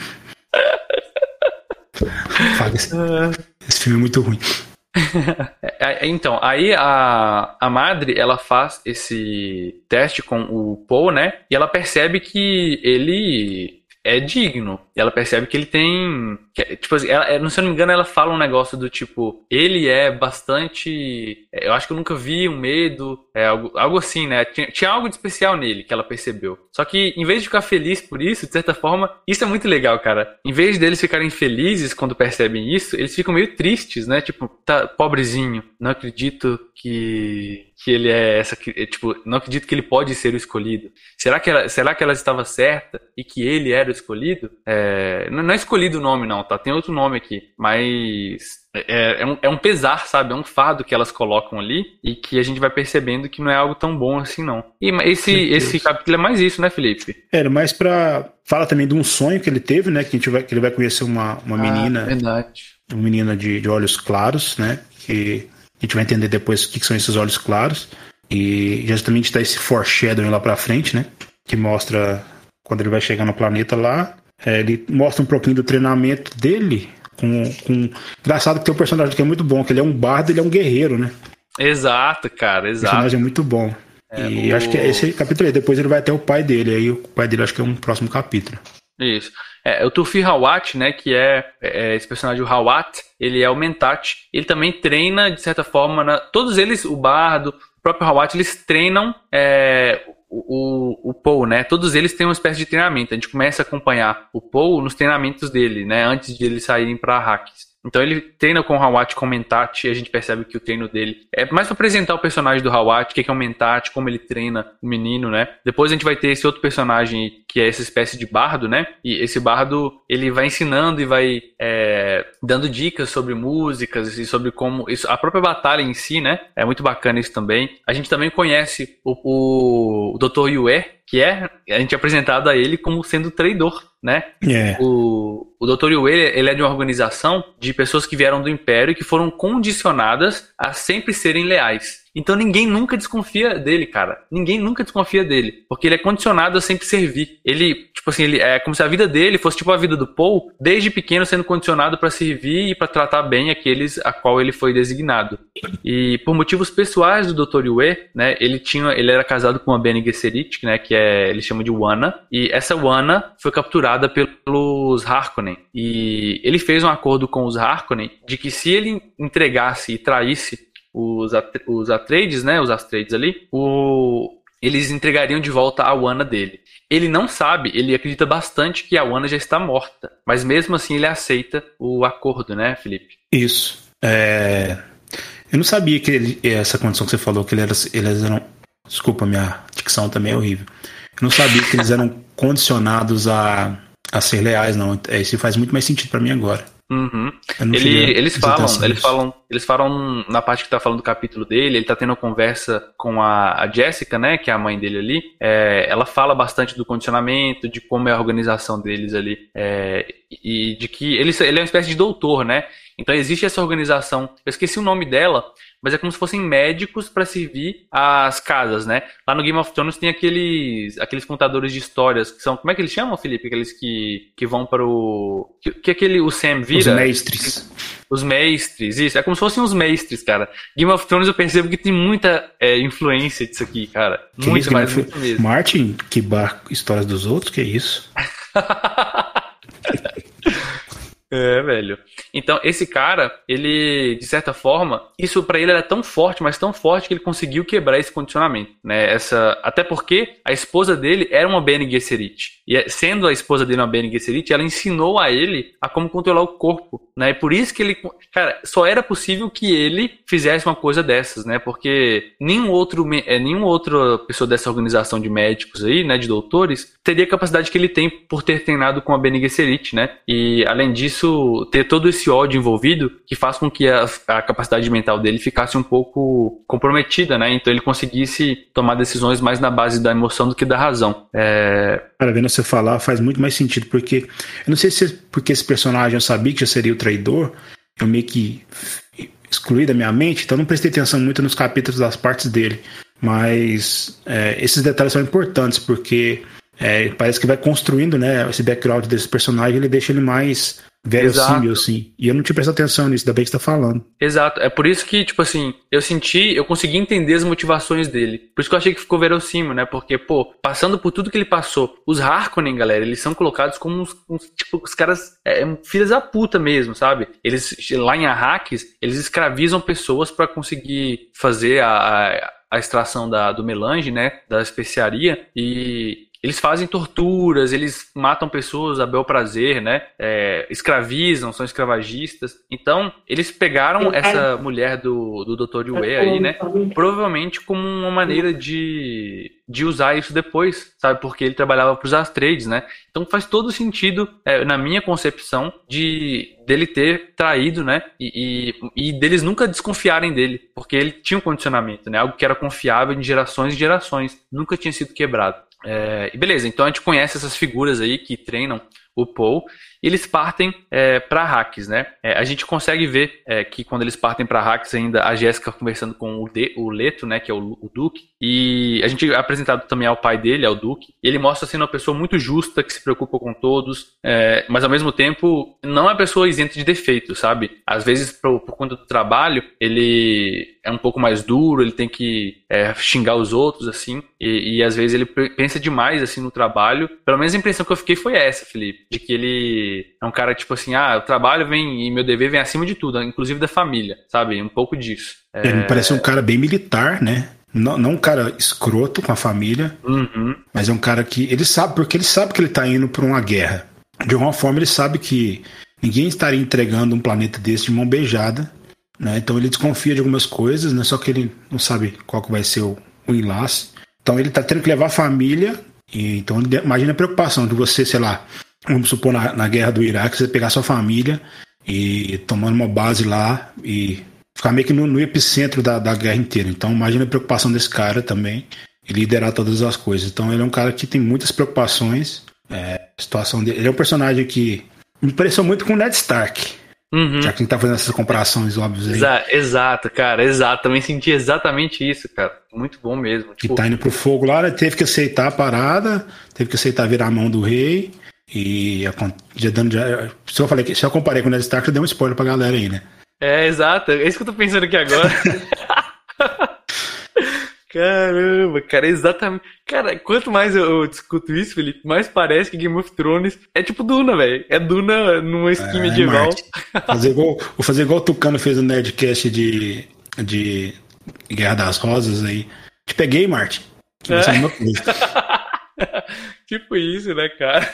Esse, esse filme é muito ruim. É, então, aí a, a madre, ela faz esse teste com o Paul, né? E ela percebe que ele é digno. E ela percebe que ele tem. Que, tipo assim, ela, não se eu não me engano, ela fala um negócio do tipo: ele é bastante. Eu acho que eu nunca vi um medo, é, algo, algo assim, né? Tinha, tinha algo de especial nele que ela percebeu. Só que, em vez de ficar feliz por isso, de certa forma, isso é muito legal, cara. Em vez deles ficarem felizes quando percebem isso, eles ficam meio tristes, né? Tipo, tá, pobrezinho, não acredito que que ele é essa tipo não acredito que ele pode ser o escolhido será que ela, será que ela estava certa e que ele era o escolhido é, é, não é escolhido o nome, não, tá? Tem outro nome aqui. Mas é, é, um, é um pesar, sabe? É um fardo que elas colocam ali e que a gente vai percebendo que não é algo tão bom assim, não. E esse, esse capítulo é mais isso, né, Felipe? Era mais pra. Fala também de um sonho que ele teve, né? Que, a gente vai, que ele vai conhecer uma, uma ah, menina. Verdade. Uma menina de, de olhos claros, né? Que a gente vai entender depois o que, que são esses olhos claros. E justamente dá esse foreshadowing lá pra frente, né? Que mostra quando ele vai chegar no planeta lá, é, ele mostra um pouquinho do treinamento dele. Com, com... Engraçado que tem um personagem que é muito bom, que ele é um bardo ele é um guerreiro, né? Exato, cara, exato. O personagem é muito bom. É, e o... acho que esse capítulo aí, depois ele vai até o pai dele, aí o pai dele acho que é um próximo capítulo. Isso. É, o Tufi Hawat, né, que é, é, esse personagem, o Hawat, ele é o Mentat. Ele também treina, de certa forma, na, todos eles, o Bardo, o próprio Hawat, eles treinam é, o, o, Paul, né? Todos eles têm uma espécie de treinamento. A gente começa a acompanhar o Paul nos treinamentos dele, né, antes de eles saírem para hacks. Então ele treina com o Hawat com o Mentat e a gente percebe que o treino dele é mais para apresentar o personagem do Hawat, o que é o Mentat, como ele treina o menino, né? Depois a gente vai ter esse outro personagem que é essa espécie de bardo, né? E esse bardo ele vai ensinando e vai é, dando dicas sobre músicas e sobre como isso, a própria batalha em si, né? É muito bacana isso também. A gente também conhece o, o, o Dr. Yue, que é a gente é apresentado a ele como sendo traidor, né? Yeah. É. O, o Dr. Yue, ele é de uma organização de pessoas que vieram do Império e que foram condicionadas a sempre serem leais. Então ninguém nunca desconfia dele, cara. Ninguém nunca desconfia dele. Porque ele é condicionado a sempre servir. Ele, tipo assim, ele é como se a vida dele fosse tipo a vida do Paul, desde pequeno sendo condicionado para servir e para tratar bem aqueles a qual ele foi designado. E por motivos pessoais do Dr. Yue, né, ele tinha, ele era casado com uma Bene Gesserit, né, que é, ele chama de Wana, e essa Wana foi capturada pelos Harkonnen. E ele fez um acordo com os Harkonnen de que se ele entregasse e traísse os, os Atreides, né, os Atreides ali, o, eles entregariam de volta a Wana dele. Ele não sabe, ele acredita bastante que a Wana já está morta, mas mesmo assim ele aceita o acordo, né, Felipe? Isso. É... Eu não sabia que ele, essa condição que você falou, que ele era, eles eram. Desculpa, minha dicção também é horrível. Eu não sabia que eles eram condicionados a, a ser leais, não. Isso faz muito mais sentido para mim agora. Uhum. Ele, eles falam, eles falam, eles falam na parte que tá falando do capítulo dele, ele tá tendo uma conversa com a, a Jessica, né, que é a mãe dele ali. É, ela fala bastante do condicionamento, de como é a organização deles ali, é, e de que ele, ele é uma espécie de doutor, né? Então existe essa organização. Eu esqueci o nome dela, mas é como se fossem médicos para servir as casas, né? Lá no Game of Thrones tem aqueles aqueles contadores de histórias que são, como é que eles chamam, Felipe? Aqueles que, que vão para o que, que aquele o Sam vira? Os mestres. Os mestres, isso. É como se fossem os mestres, cara. Game of Thrones eu percebo que tem muita é, influência disso aqui, cara. Que muito mais, muito mesmo. Martin, que barco histórias dos outros, que é isso? É, velho. Então, esse cara, ele, de certa forma, isso para ele era tão forte, mas tão forte que ele conseguiu quebrar esse condicionamento, né? Essa, até porque a esposa dele era uma Bene Gesserit. E é, sendo a esposa dele uma Bene Gesserit, ela ensinou a ele a como controlar o corpo, né? E por isso que ele, cara, só era possível que ele fizesse uma coisa dessas, né? Porque nenhum outro, é, nenhuma outra pessoa dessa organização de médicos aí, né, de doutores, teria a capacidade que ele tem por ter treinado com a Bene Gesserit, né? E além disso, isso ter todo esse ódio envolvido que faz com que a, a, capacidade mental dele ficasse um pouco comprometida, né? Então ele conseguisse tomar decisões mais na base da emoção do que da razão. É... Cara, vendo você falar faz muito mais sentido, porque eu não sei se porque esse personagem eu sabia que já seria o traidor, eu meio que excluí da minha mente, então não prestei atenção muito nos capítulos das partes dele. Mas é, esses detalhes são importantes, porque é, parece que vai construindo né, esse background desse personagem, ele deixa ele mais verossímil, assim. E eu não tinha prestado atenção nisso, ainda bem que você tá falando. Exato. É por isso que, tipo assim, eu senti, eu consegui entender as motivações dele. Por isso que eu achei que ficou verossímil, né? Porque, pô, passando por tudo que ele passou, os Harkonnen, galera, eles são colocados como uns, uns tipo, os caras, é, filhas da puta mesmo, sabe? Eles, lá em Arrakis, eles escravizam pessoas para conseguir fazer a, a, a extração da, do melange, né? Da especiaria. E eles fazem torturas, eles matam pessoas a bel prazer, né? É, escravizam, são escravagistas. Então, eles pegaram essa mulher do, do Dr. Yue aí, né? Provavelmente como uma maneira de, de usar isso depois, sabe? Porque ele trabalhava para os Astrades, né? Então faz todo sentido, é, na minha concepção, de dele ter traído, né? E, e, e, deles nunca desconfiarem dele, porque ele tinha um condicionamento, né? Algo que era confiável em gerações e gerações, nunca tinha sido quebrado. É, e beleza, então a gente conhece essas figuras aí que treinam o Paul. E eles partem é, para Hacks, né? É, a gente consegue ver é, que quando eles partem para Hacks ainda a Jéssica conversando com o, de, o Leto, né, que é o, o, Duke, e a gente é apresentado também ao pai dele, ao Duke. Ele mostra sendo uma pessoa muito justa, que se preocupa com todos, é, mas ao mesmo tempo não é uma pessoa isenta de defeitos, sabe? Às vezes por, por conta do trabalho ele é um pouco mais duro, ele tem que é, xingar os outros, assim, e, e, às vezes ele pensa demais, assim, no trabalho. Pelo menos a impressão que eu fiquei foi essa, Felipe, de que ele é um cara, tipo assim, ah, o trabalho vem, e meu dever vem acima de tudo, inclusive da família, sabe? Um pouco disso. É... Ele parece um cara bem militar, né? Não, não um cara escroto com a família, uhum. mas é um cara que ele sabe, porque ele sabe que ele tá indo para uma guerra. De alguma forma ele sabe que ninguém estaria entregando um planeta desse de mão beijada né? Então ele desconfia de algumas coisas, né? só que ele não sabe qual que vai ser o, o enlace. Então ele está tendo que levar a família, e então imagina a preocupação de você, sei lá, vamos supor na, na guerra do Iraque, você pegar sua família e tomando uma base lá e ficar meio que no, no epicentro da, da guerra inteira. Então imagina a preocupação desse cara também e liderar todas as coisas. Então ele é um cara que tem muitas preocupações. É, situação dele. Ele é um personagem que me pareceu muito com o Ned Stark. Uhum. Já que a gente tá fazendo essas comparações óbvias aí. Exa exato, cara, exato. Também senti exatamente isso, cara. Muito bom mesmo. Tipo... Que tá indo pro fogo lá, teve que aceitar a parada, teve que aceitar virar a mão do rei. E já dando. Já, se eu falei se eu comparei com o Ned Stark, eu dei um spoiler pra galera aí, né? É, exato. É isso que eu tô pensando aqui agora. Caramba, cara, exatamente. Cara, quanto mais eu, discuto isso, Felipe, mais parece que Game of Thrones é tipo Duna, velho. É Duna numa skin é, medieval. Fazer igual, vou fazer igual o Tucano fez no Nerdcast de, de Guerra das Rosas aí. Te peguei, Martin. É. tipo isso, né, cara?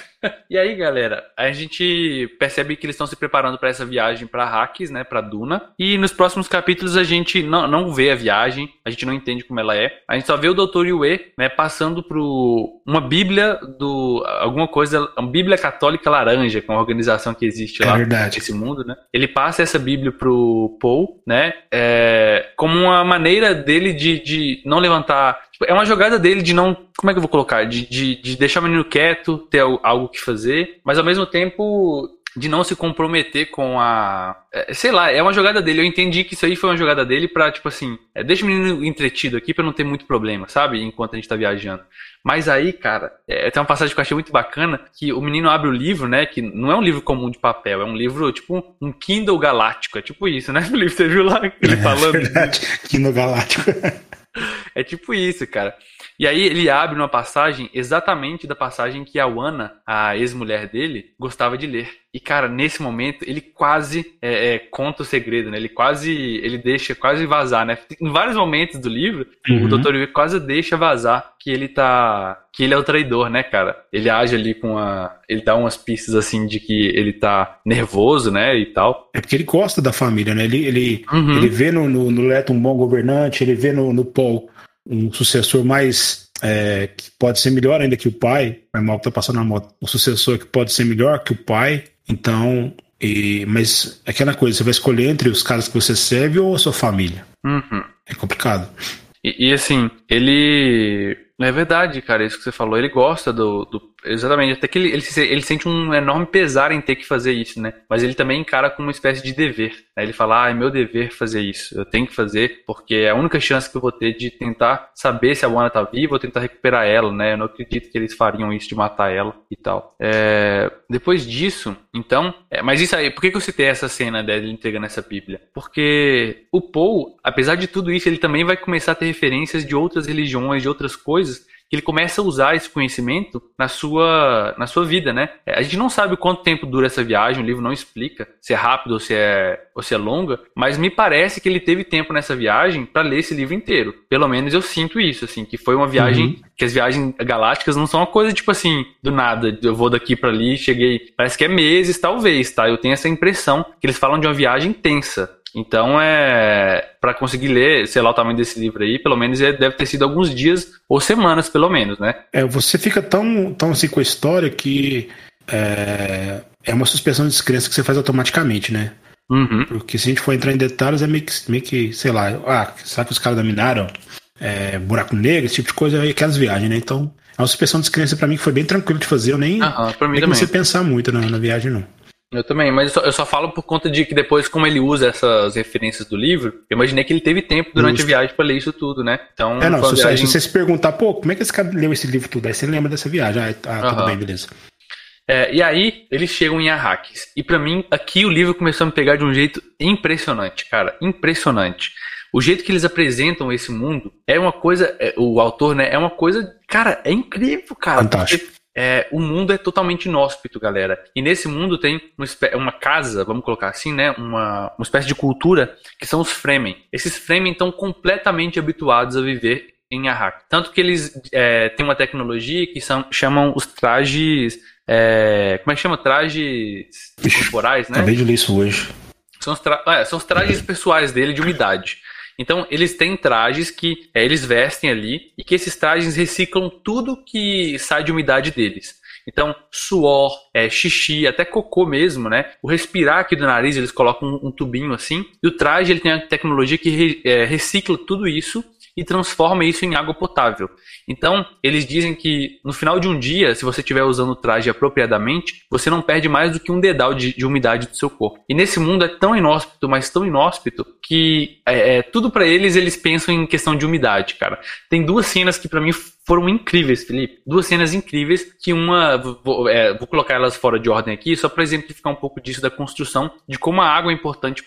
E aí, galera, a gente percebe que eles estão se preparando para essa viagem para Hacks, né, para Duna. E nos próximos capítulos a gente não, não vê a viagem, a gente não entende como ela é. A gente só vê o Dr. Yue, né, passando pro uma Bíblia do alguma coisa, uma Bíblia Católica Laranja, que é uma organização que existe é lá verdade. nesse mundo, né? Ele passa essa Bíblia pro Paul, né, é, como uma maneira dele de, de não levantar é uma jogada dele de não. Como é que eu vou colocar? De, de, de deixar o menino quieto, ter algo que fazer, mas ao mesmo tempo de não se comprometer com a. É, sei lá, é uma jogada dele. Eu entendi que isso aí foi uma jogada dele pra, tipo assim, é, deixa o menino entretido aqui pra não ter muito problema, sabe? Enquanto a gente tá viajando. Mas aí, cara, é, tem uma passagem que eu achei muito bacana, que o menino abre o livro, né? Que não é um livro comum de papel, é um livro, tipo, um Kindle galáctico. É tipo isso, né, Felipe? Você viu lá ele é, falando? Verdade, Kindle galáctico. é tipo isso, cara. E aí ele abre uma passagem exatamente da passagem que a Wana, a ex-mulher dele, gostava de ler. E, cara, nesse momento, ele quase é, é, conta o segredo, né? Ele quase, ele deixa quase vazar, né? Em vários momentos do livro, uhum. o Dr. Yue quase deixa vazar que ele tá, que ele é o traidor, né, cara? Ele age ali com a, ele dá umas pistas, assim, de que ele tá nervoso, né, e tal. É porque ele gosta da família, né? Ele, ele, uhum. ele vê no, no, no Leto um bom governante, ele vê no, no Paul um sucessor mais é, que pode ser melhor ainda que o pai, o mal tá passando na moto, um sucessor que pode ser melhor que o pai, então, e, mas é aquela coisa, você vai escolher entre os caras que você serve ou a sua família. Uhum. É complicado. E, e, assim, ele. É verdade, cara, isso que você falou. Ele gosta do, do Exatamente, até que ele, ele, ele, sente um enorme pesar em ter que fazer isso, né? Mas ele também encara como uma espécie de dever. Né? Ele fala, ah, é meu dever fazer isso, eu tenho que fazer, porque é a única chance que eu vou ter de tentar saber se a Wanda tá viva ou tentar recuperar ela, né? Eu não acredito que eles fariam isso de matar ela e tal. É... Depois disso, então, é... mas isso aí, por que, que eu citei essa cena dele entregando essa Bíblia? Porque o Paul, apesar de tudo isso, ele também vai começar a ter referências de outras religiões, de outras coisas que ele começa a usar esse conhecimento na sua, na sua vida, né? É, a gente não sabe quanto tempo dura essa viagem, o livro não explica se é rápido ou se é, ou se é longa, mas me parece que ele teve tempo nessa viagem para ler esse livro inteiro. Pelo menos eu sinto isso, assim, que foi uma viagem, uhum. que as viagens galácticas não são uma coisa tipo assim, do nada, eu vou daqui para ali, cheguei, parece que é meses, talvez, tá? Eu tenho essa impressão que eles falam de uma viagem tensa. Então é para conseguir ler, sei lá o tamanho desse livro aí, pelo menos é, deve ter sido alguns dias ou semanas, pelo menos, né? É, você fica tão, tão assim com a história que é, é uma suspensão de descrença que você faz automaticamente, né? Uhum. Porque se a gente for entrar em detalhes, é meio que, meio que sei lá, ah, sabe que os caras dominaram é, buraco negro, esse tipo de coisa, aquelas viagens, né? Então, a suspensão de descrença para mim foi bem tranquilo de fazer, eu nem, uhum, nem comecei a pensar muito na, na viagem, não. Eu também, mas eu só, eu só, falo por conta de que depois, como ele usa essas referências do livro, eu imaginei que ele teve tempo durante Justo. a viagem para ler isso tudo, né? Então, é, não, se, viagem... se, você se perguntar, pô, como é que esse cara leu esse livro tudo? Aí você lembra dessa viagem. Ah, ah tudo bem, beleza. É, e aí, eles chegam em Arrakis. E para mim, aqui o livro começou a me pegar de um jeito impressionante, cara. Impressionante. O jeito que eles apresentam esse mundo é uma coisa. É, o autor, né? É uma coisa. Cara, é incrível, cara. Fantástico. Porque, é, o mundo é totalmente inóspito, galera. E nesse mundo tem uma, casa, vamos colocar assim, né? Uma, uma espécie de cultura que são os Fremen. Esses Fremen estão completamente habituados a viver em Arrak. Tanto que eles é, têm uma tecnologia que são, chamam os trajes. É, como é que chama? Trajes corporais, né? Acabei de ler isso hoje. São os, tra é, são os trajes pessoais dele de umidade. Então, eles têm trajes que é, eles vestem ali e que esses trajes reciclam tudo que sai de umidade deles. Então, suor, é, xixi, até cocô mesmo, né? O respirar aqui do nariz, eles colocam um, um tubinho assim. E o traje, ele tem a tecnologia que re, é, recicla tudo isso e transforma isso em água potável. Então, eles dizem que no final de um dia, se você estiver usando o traje apropriadamente, você não perde mais do que um dedal de, de umidade do seu corpo. E nesse mundo é tão inóspito, mas tão inóspito, que é, é tudo para eles, eles pensam em questão de umidade, cara. Tem duas cenas que para mim foram incríveis, Felipe. Duas cenas incríveis que uma vou, é, vou colocar elas fora de ordem aqui só para exemplificar um pouco disso da construção de como a água é importante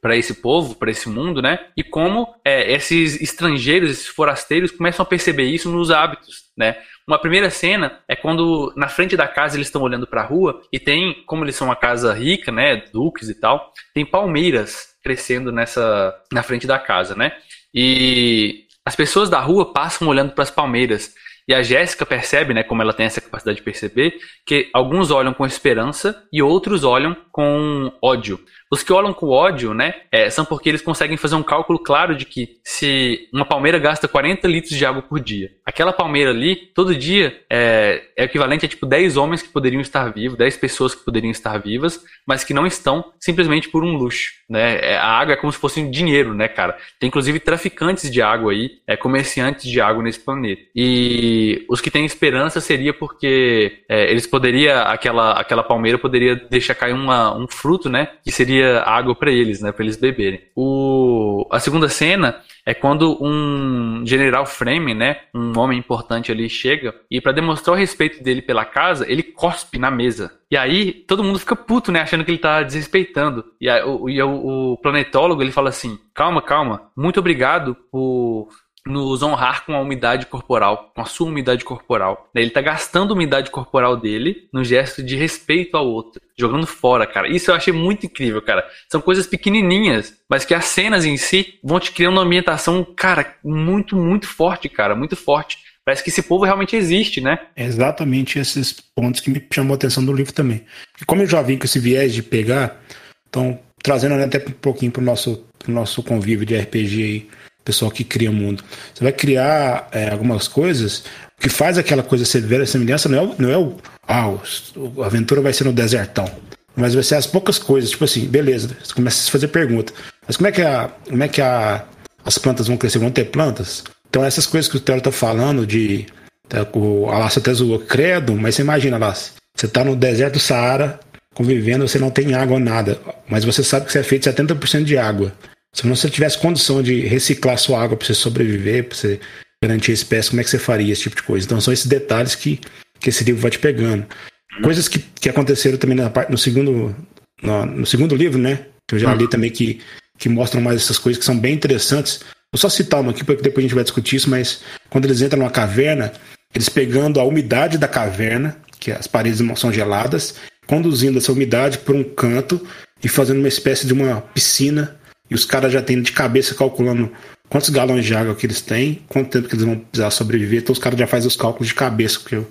para esse povo, para esse mundo, né? E como é, esses estrangeiros, esses forasteiros começam a perceber isso nos hábitos, né? Uma primeira cena é quando na frente da casa eles estão olhando para a rua e tem, como eles são uma casa rica, né, duques e tal, tem palmeiras crescendo nessa na frente da casa, né? E as pessoas da rua passam olhando para as palmeiras e a Jéssica percebe, né, como ela tem essa capacidade de perceber, que alguns olham com esperança e outros olham com ódio. Os que olham com ódio, né, é, são porque eles conseguem fazer um cálculo claro de que se uma palmeira gasta 40 litros de água por dia, aquela palmeira ali, todo dia, é, é equivalente a tipo 10 homens que poderiam estar vivos, 10 pessoas que poderiam estar vivas, mas que não estão simplesmente por um luxo, né? É, a água é como se fosse um dinheiro, né, cara? Tem inclusive traficantes de água aí, é, comerciantes de água nesse planeta. E os que têm esperança seria porque é, eles poderiam, aquela, aquela palmeira poderia deixar cair uma, um fruto, né? Que seria água para eles, né? Para eles beberem. O, a segunda cena é quando um general Fremen, né, um homem importante ali chega e para demonstrar o respeito dele pela casa, ele cospe na mesa. E aí todo mundo fica puto, né, achando que ele tá desrespeitando. E, aí, o, o, o planetólogo ele fala assim: "Calma, calma. Muito obrigado por nos honrar com a umidade corporal, com a sua umidade corporal. Ele está gastando a umidade corporal dele no gesto de respeito ao outro, jogando fora, cara. Isso eu achei muito incrível, cara. São coisas pequenininhas, mas que as cenas em si vão te criando uma ambientação, cara, muito, muito forte, cara, muito forte. Parece que esse povo realmente existe, né? Exatamente esses pontos que me chamou a atenção do livro também. E como eu já vim com esse viés de pegar, então trazendo até um pouquinho para o nosso, pro nosso convívio de RPG aí, pessoal que cria o mundo. Você vai criar é, algumas coisas. O que faz aquela coisa ser vera semelhança não é, o, não é o. Ah, a aventura vai ser no desertão. Mas vai ser as poucas coisas. Tipo assim, beleza. Você começa a fazer pergunta. Mas como é que, a, como é que a, as plantas vão crescer? Vão ter plantas? Então, essas coisas que o Theo tá falando de. Tá, o Alas até zoou, credo, mas você imagina, Alas. Você tá no deserto do Saara, convivendo, você não tem água nada. Mas você sabe que você é feito 70% de água. Se você tivesse condição de reciclar sua água para você sobreviver, para você garantir a espécie, como é que você faria esse tipo de coisa? Então são esses detalhes que, que esse livro vai te pegando. Coisas que, que aconteceram também na no, segundo, no, no segundo livro, né? Que eu já li também que, que mostram mais essas coisas que são bem interessantes. Vou só citar uma aqui, porque depois a gente vai discutir isso, mas quando eles entram numa caverna, eles pegando a umidade da caverna, que as paredes são geladas, conduzindo essa umidade por um canto e fazendo uma espécie de uma piscina e os caras já têm de cabeça calculando quantos galões de água que eles têm, quanto tempo que eles vão precisar sobreviver. Então os caras já fazem os cálculos de cabeça, porque,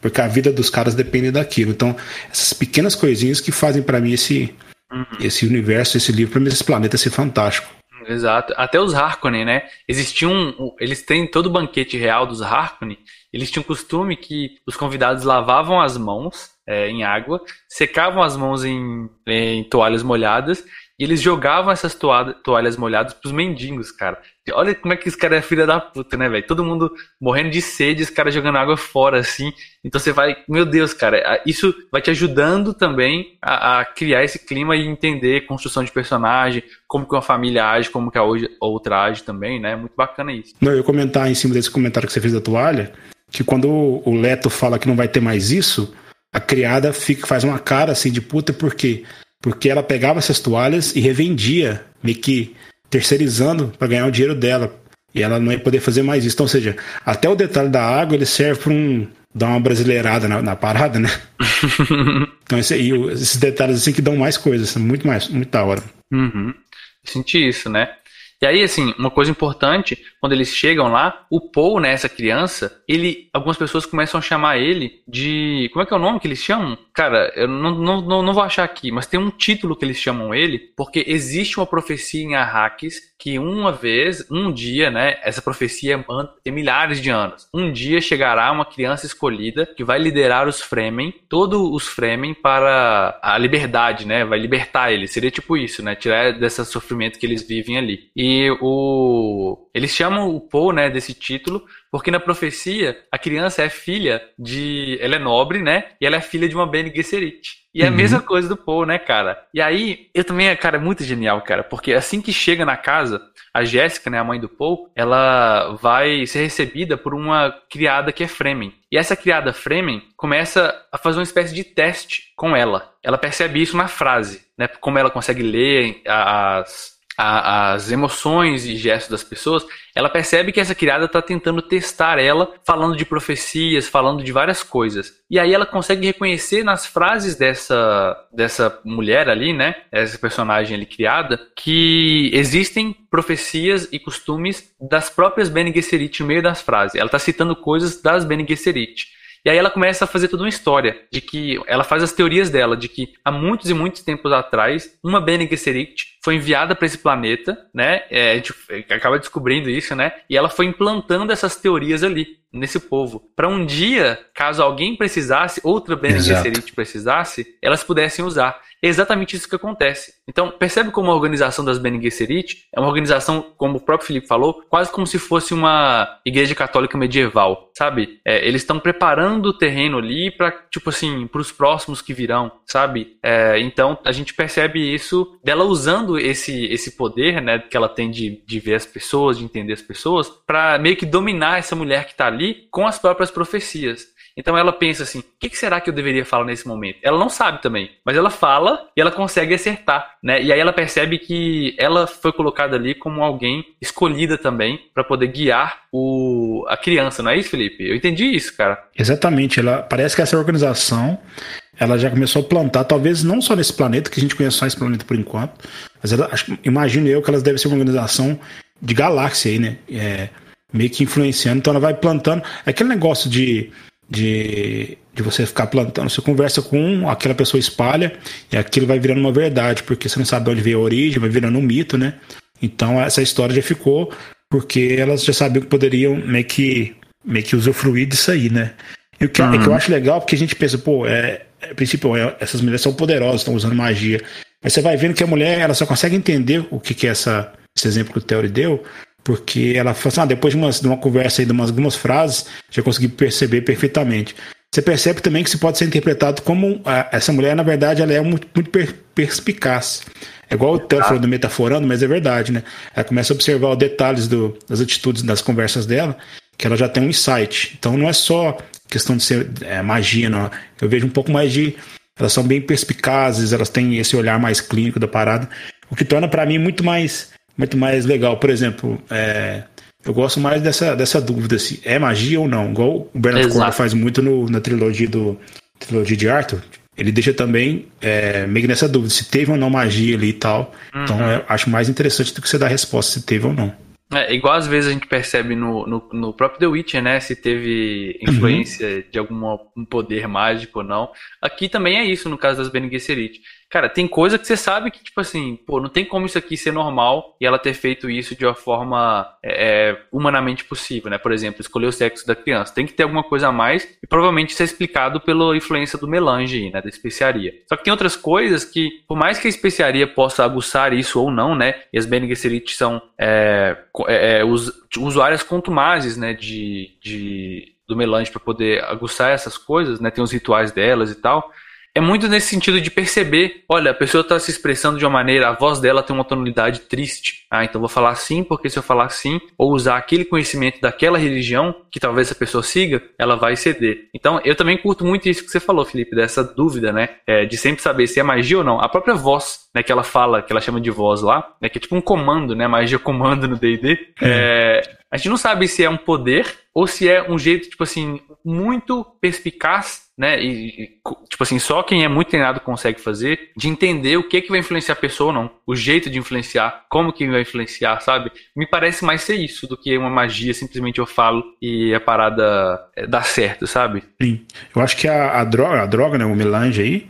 porque a vida dos caras depende daquilo. Então, essas pequenas coisinhas que fazem para mim esse, uhum. esse universo, esse livro, para mim, esse planeta ser fantástico. Exato. Até os Harkonnen, né? Existiam. Eles têm todo o banquete real dos Harkonnen. Eles tinham costume que os convidados lavavam as mãos é, em água, secavam as mãos em, em toalhas molhadas E eles jogavam essas toalhas molhadas pros mendigos, cara. Olha como é que esse cara é filha da puta, né, velho? Todo mundo morrendo de sede, os caras jogando água fora, assim. Então você vai, meu Deus, cara, isso vai te ajudando também a, a criar esse clima e entender construção de personagem, como que uma família age, como que a outra age também, né? Muito bacana isso. Não, eu comentar em cima desse comentário que você fez da toalha, que quando o Leto fala que não vai ter mais isso, a criada fica, faz uma cara assim de puta, por quê? Porque ela pegava essas toalhas e revendia, meio que terceirizando para ganhar o dinheiro dela. E ela não ia poder fazer mais isso. Então, ou seja, até o detalhe da água ele serve para um dar uma brasileirada na, na parada, né? então, esse, esses detalhes assim que dão mais coisas, muito mais, muito da hora. Uhum. Senti isso, né? E aí, assim, uma coisa importante, quando eles chegam lá, o Paul, né, essa criança, ele, algumas pessoas começam a chamar ele de, como é que é o nome que eles chamam? Cara, eu não, não, não, não vou achar aqui, mas tem um título que eles chamam ele, porque existe uma profecia em Arrakis que uma vez, um dia, né, essa profecia tem milhares de anos, um dia chegará uma criança escolhida que vai liderar os Fremen, todos os Fremen para a liberdade, né, vai libertar eles, seria tipo isso, né, tirar desse sofrimento que eles vivem ali. E o eles chamam o Poe, né, desse título, porque na profecia a criança é filha de, ela é nobre, né, e ela é filha de uma Bene Gesserit. E é a uhum. mesma coisa do Poe, né, cara? E aí, eu também, cara, é muito genial, cara, porque assim que chega na casa, a Jéssica, né, a mãe do Paul, ela vai ser recebida por uma criada que é Fremen. E essa criada Fremen começa a fazer uma espécie de teste com ela. Ela percebe isso na frase, né? Como ela consegue ler as a, as emoções e gestos das pessoas, ela percebe que essa criada está tentando testar ela, falando de profecias, falando de várias coisas. E aí ela consegue reconhecer nas frases dessa, dessa mulher ali, né? Essa personagem ali criada, que existem profecias e costumes das próprias Bene Gesserit no meio das frases. Ela está citando coisas das Bene Gesserit. E aí ela começa a fazer toda uma história de que ela faz as teorias dela de que há muitos e muitos tempos atrás uma Bene Gesserit foi enviada para esse planeta, né? É, a gente acaba descobrindo isso, né? E ela foi implantando essas teorias ali nesse povo, para um dia, caso alguém precisasse, outra Bene Gesserit precisasse, elas pudessem usar. É exatamente isso que acontece. Então, percebe como a organização das Bene Gesserit é uma organização, como o próprio Felipe falou, quase como se fosse uma igreja católica medieval, sabe? É, eles estão preparando o terreno ali para, tipo assim, para os próximos que virão, sabe? É, então, a gente percebe isso dela usando esse, esse poder, né, que ela tem de, de ver as pessoas, de entender as pessoas, para meio que dominar essa mulher que está ali com as próprias profecias. Então ela pensa assim: o que, que, será que eu deveria falar nesse momento? Ela não sabe também, mas ela fala e ela consegue acertar, né? E aí ela percebe que ela foi colocada ali como alguém escolhida também para poder guiar o, a criança, não é isso, Felipe? Eu entendi isso, cara. Exatamente. Ela parece que essa organização ela já começou a plantar, talvez não só nesse planeta, que a gente conhece só esse planeta por enquanto, mas ela, acho, imagino eu que elas devem ser uma organização de galáxia aí, né? É, meio que influenciando, então ela vai plantando. É aquele negócio de de, de você ficar plantando. Você conversa com um, aquela pessoa espalha e aquilo vai virando uma verdade, porque você não sabe de onde veio a origem, vai virando um mito, né? Então essa história já ficou porque elas já sabiam que poderiam meio que, meio que usufruir disso aí, né? E o que, uhum. é que eu uhum. acho legal, porque a gente pensa, pô, é, é, princípio, é, essas mulheres são poderosas, estão usando magia. Mas você vai vendo que a mulher ela só consegue entender o que, que é essa, esse exemplo que o Theory deu porque ela falou assim, ah, depois de, umas, de uma conversa aí, de umas, algumas frases, já consegui perceber perfeitamente. Você percebe também que isso pode ser interpretado como a, essa mulher, na verdade, ela é muito, muito per, perspicaz. É igual o Theo falou do metaforando, mas é verdade, né? Ela começa a observar os detalhes do, das atitudes das conversas dela, que ela já tem um insight. Então não é só questão de ser é, magia, não. Eu vejo um pouco mais de. Elas são bem perspicazes, elas têm esse olhar mais clínico da parada, o que torna para mim muito mais muito mais legal. Por exemplo, é, eu gosto mais dessa, dessa dúvida se é magia ou não. Igual o Bernard Cornwell faz muito no, na trilogia do trilogia de Arthur. Ele deixa também é, meio nessa dúvida se teve ou não magia ali e tal. Uhum. Então eu acho mais interessante do que você dar a resposta se teve ou não. É, igual às vezes a gente percebe no, no, no próprio The Witcher, né? Se teve influência uhum. de algum um poder mágico ou não. Aqui também é isso, no caso das Bene Gesserit. Cara, tem coisa que você sabe que, tipo assim, pô, não tem como isso aqui ser normal e ela ter feito isso de uma forma é, é, humanamente possível, né? Por exemplo, escolher o sexo da criança. Tem que ter alguma coisa a mais e provavelmente isso é explicado pela influência do melange né? Da especiaria. Só que tem outras coisas que, por mais que a especiaria possa aguçar isso ou não, né? E as Bene Gesserit são é, é, é us, usuárias contumazes, né? De, de, do melange para poder aguçar essas coisas, né? Tem os rituais delas e tal é muito nesse sentido de perceber, olha, a pessoa está se expressando de uma maneira, a voz dela tem uma tonalidade triste. Ah, então vou falar assim, porque se eu falar assim, ou usar aquele conhecimento daquela religião, que talvez a pessoa siga, ela vai ceder. Então, eu também curto muito isso que você falou, Felipe, dessa dúvida, né? É, de sempre saber se é magia ou não. A própria voz, né, que ela fala, que ela chama de voz lá, né, que é tipo um comando, né? Magia comando no D&D. É, a gente não sabe se é um poder ou se é um jeito, tipo assim, muito perspicaz, né? E, tipo assim, só quem é muito treinado consegue fazer, de entender o que que vai influenciar a pessoa ou não, o jeito de influenciar, como que vai influenciar, sabe? Me parece mais ser isso do que uma magia, simplesmente eu falo e a parada é, dá certo, sabe? Sim. Eu acho que a, a droga, a droga, né, o melange aí,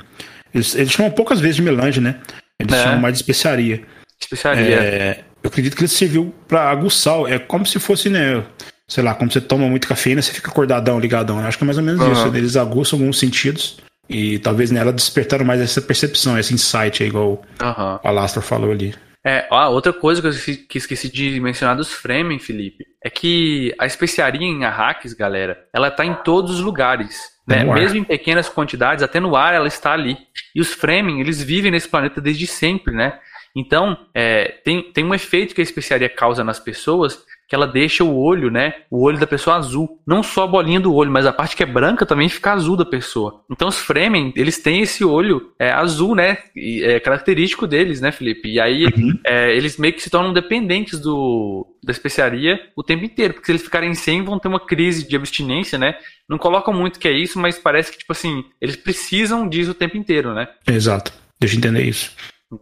eles, eles chamam poucas vezes de melange, né? Eles é. chamam mais de especiaria. Especiaria. É, eu acredito que ele serviu para aguçar, é como se fosse, né, sei lá, como você toma muito cafeína, você fica acordadão, ligadão. Eu acho que é mais ou menos uhum. isso. Né? Eles aguçam alguns sentidos e talvez nela despertaram mais essa percepção, esse insight, aí, igual uhum. o Alastor falou ali. É, ó, outra coisa que eu esqueci, que esqueci de mencionar dos Fremen, Felipe, é que a especiaria em Arrakis, galera, ela tá em todos os lugares. Né? Mesmo em pequenas quantidades, até no ar ela está ali. E os Fremen, eles vivem nesse planeta desde sempre, né? Então, é, tem, tem um efeito que a especiaria causa nas pessoas que ela deixa o olho, né? O olho da pessoa azul. Não só a bolinha do olho, mas a parte que é branca também fica azul da pessoa. Então os Fremen, eles têm esse olho é, azul, né? E é característico deles, né, Felipe? E aí uhum. é, eles meio que se tornam dependentes do, da especiaria o tempo inteiro. Porque se eles ficarem sem, vão ter uma crise de abstinência, né? Não colocam muito que é isso, mas parece que, tipo assim, eles precisam disso o tempo inteiro, né? Exato. Deixa eu entender isso.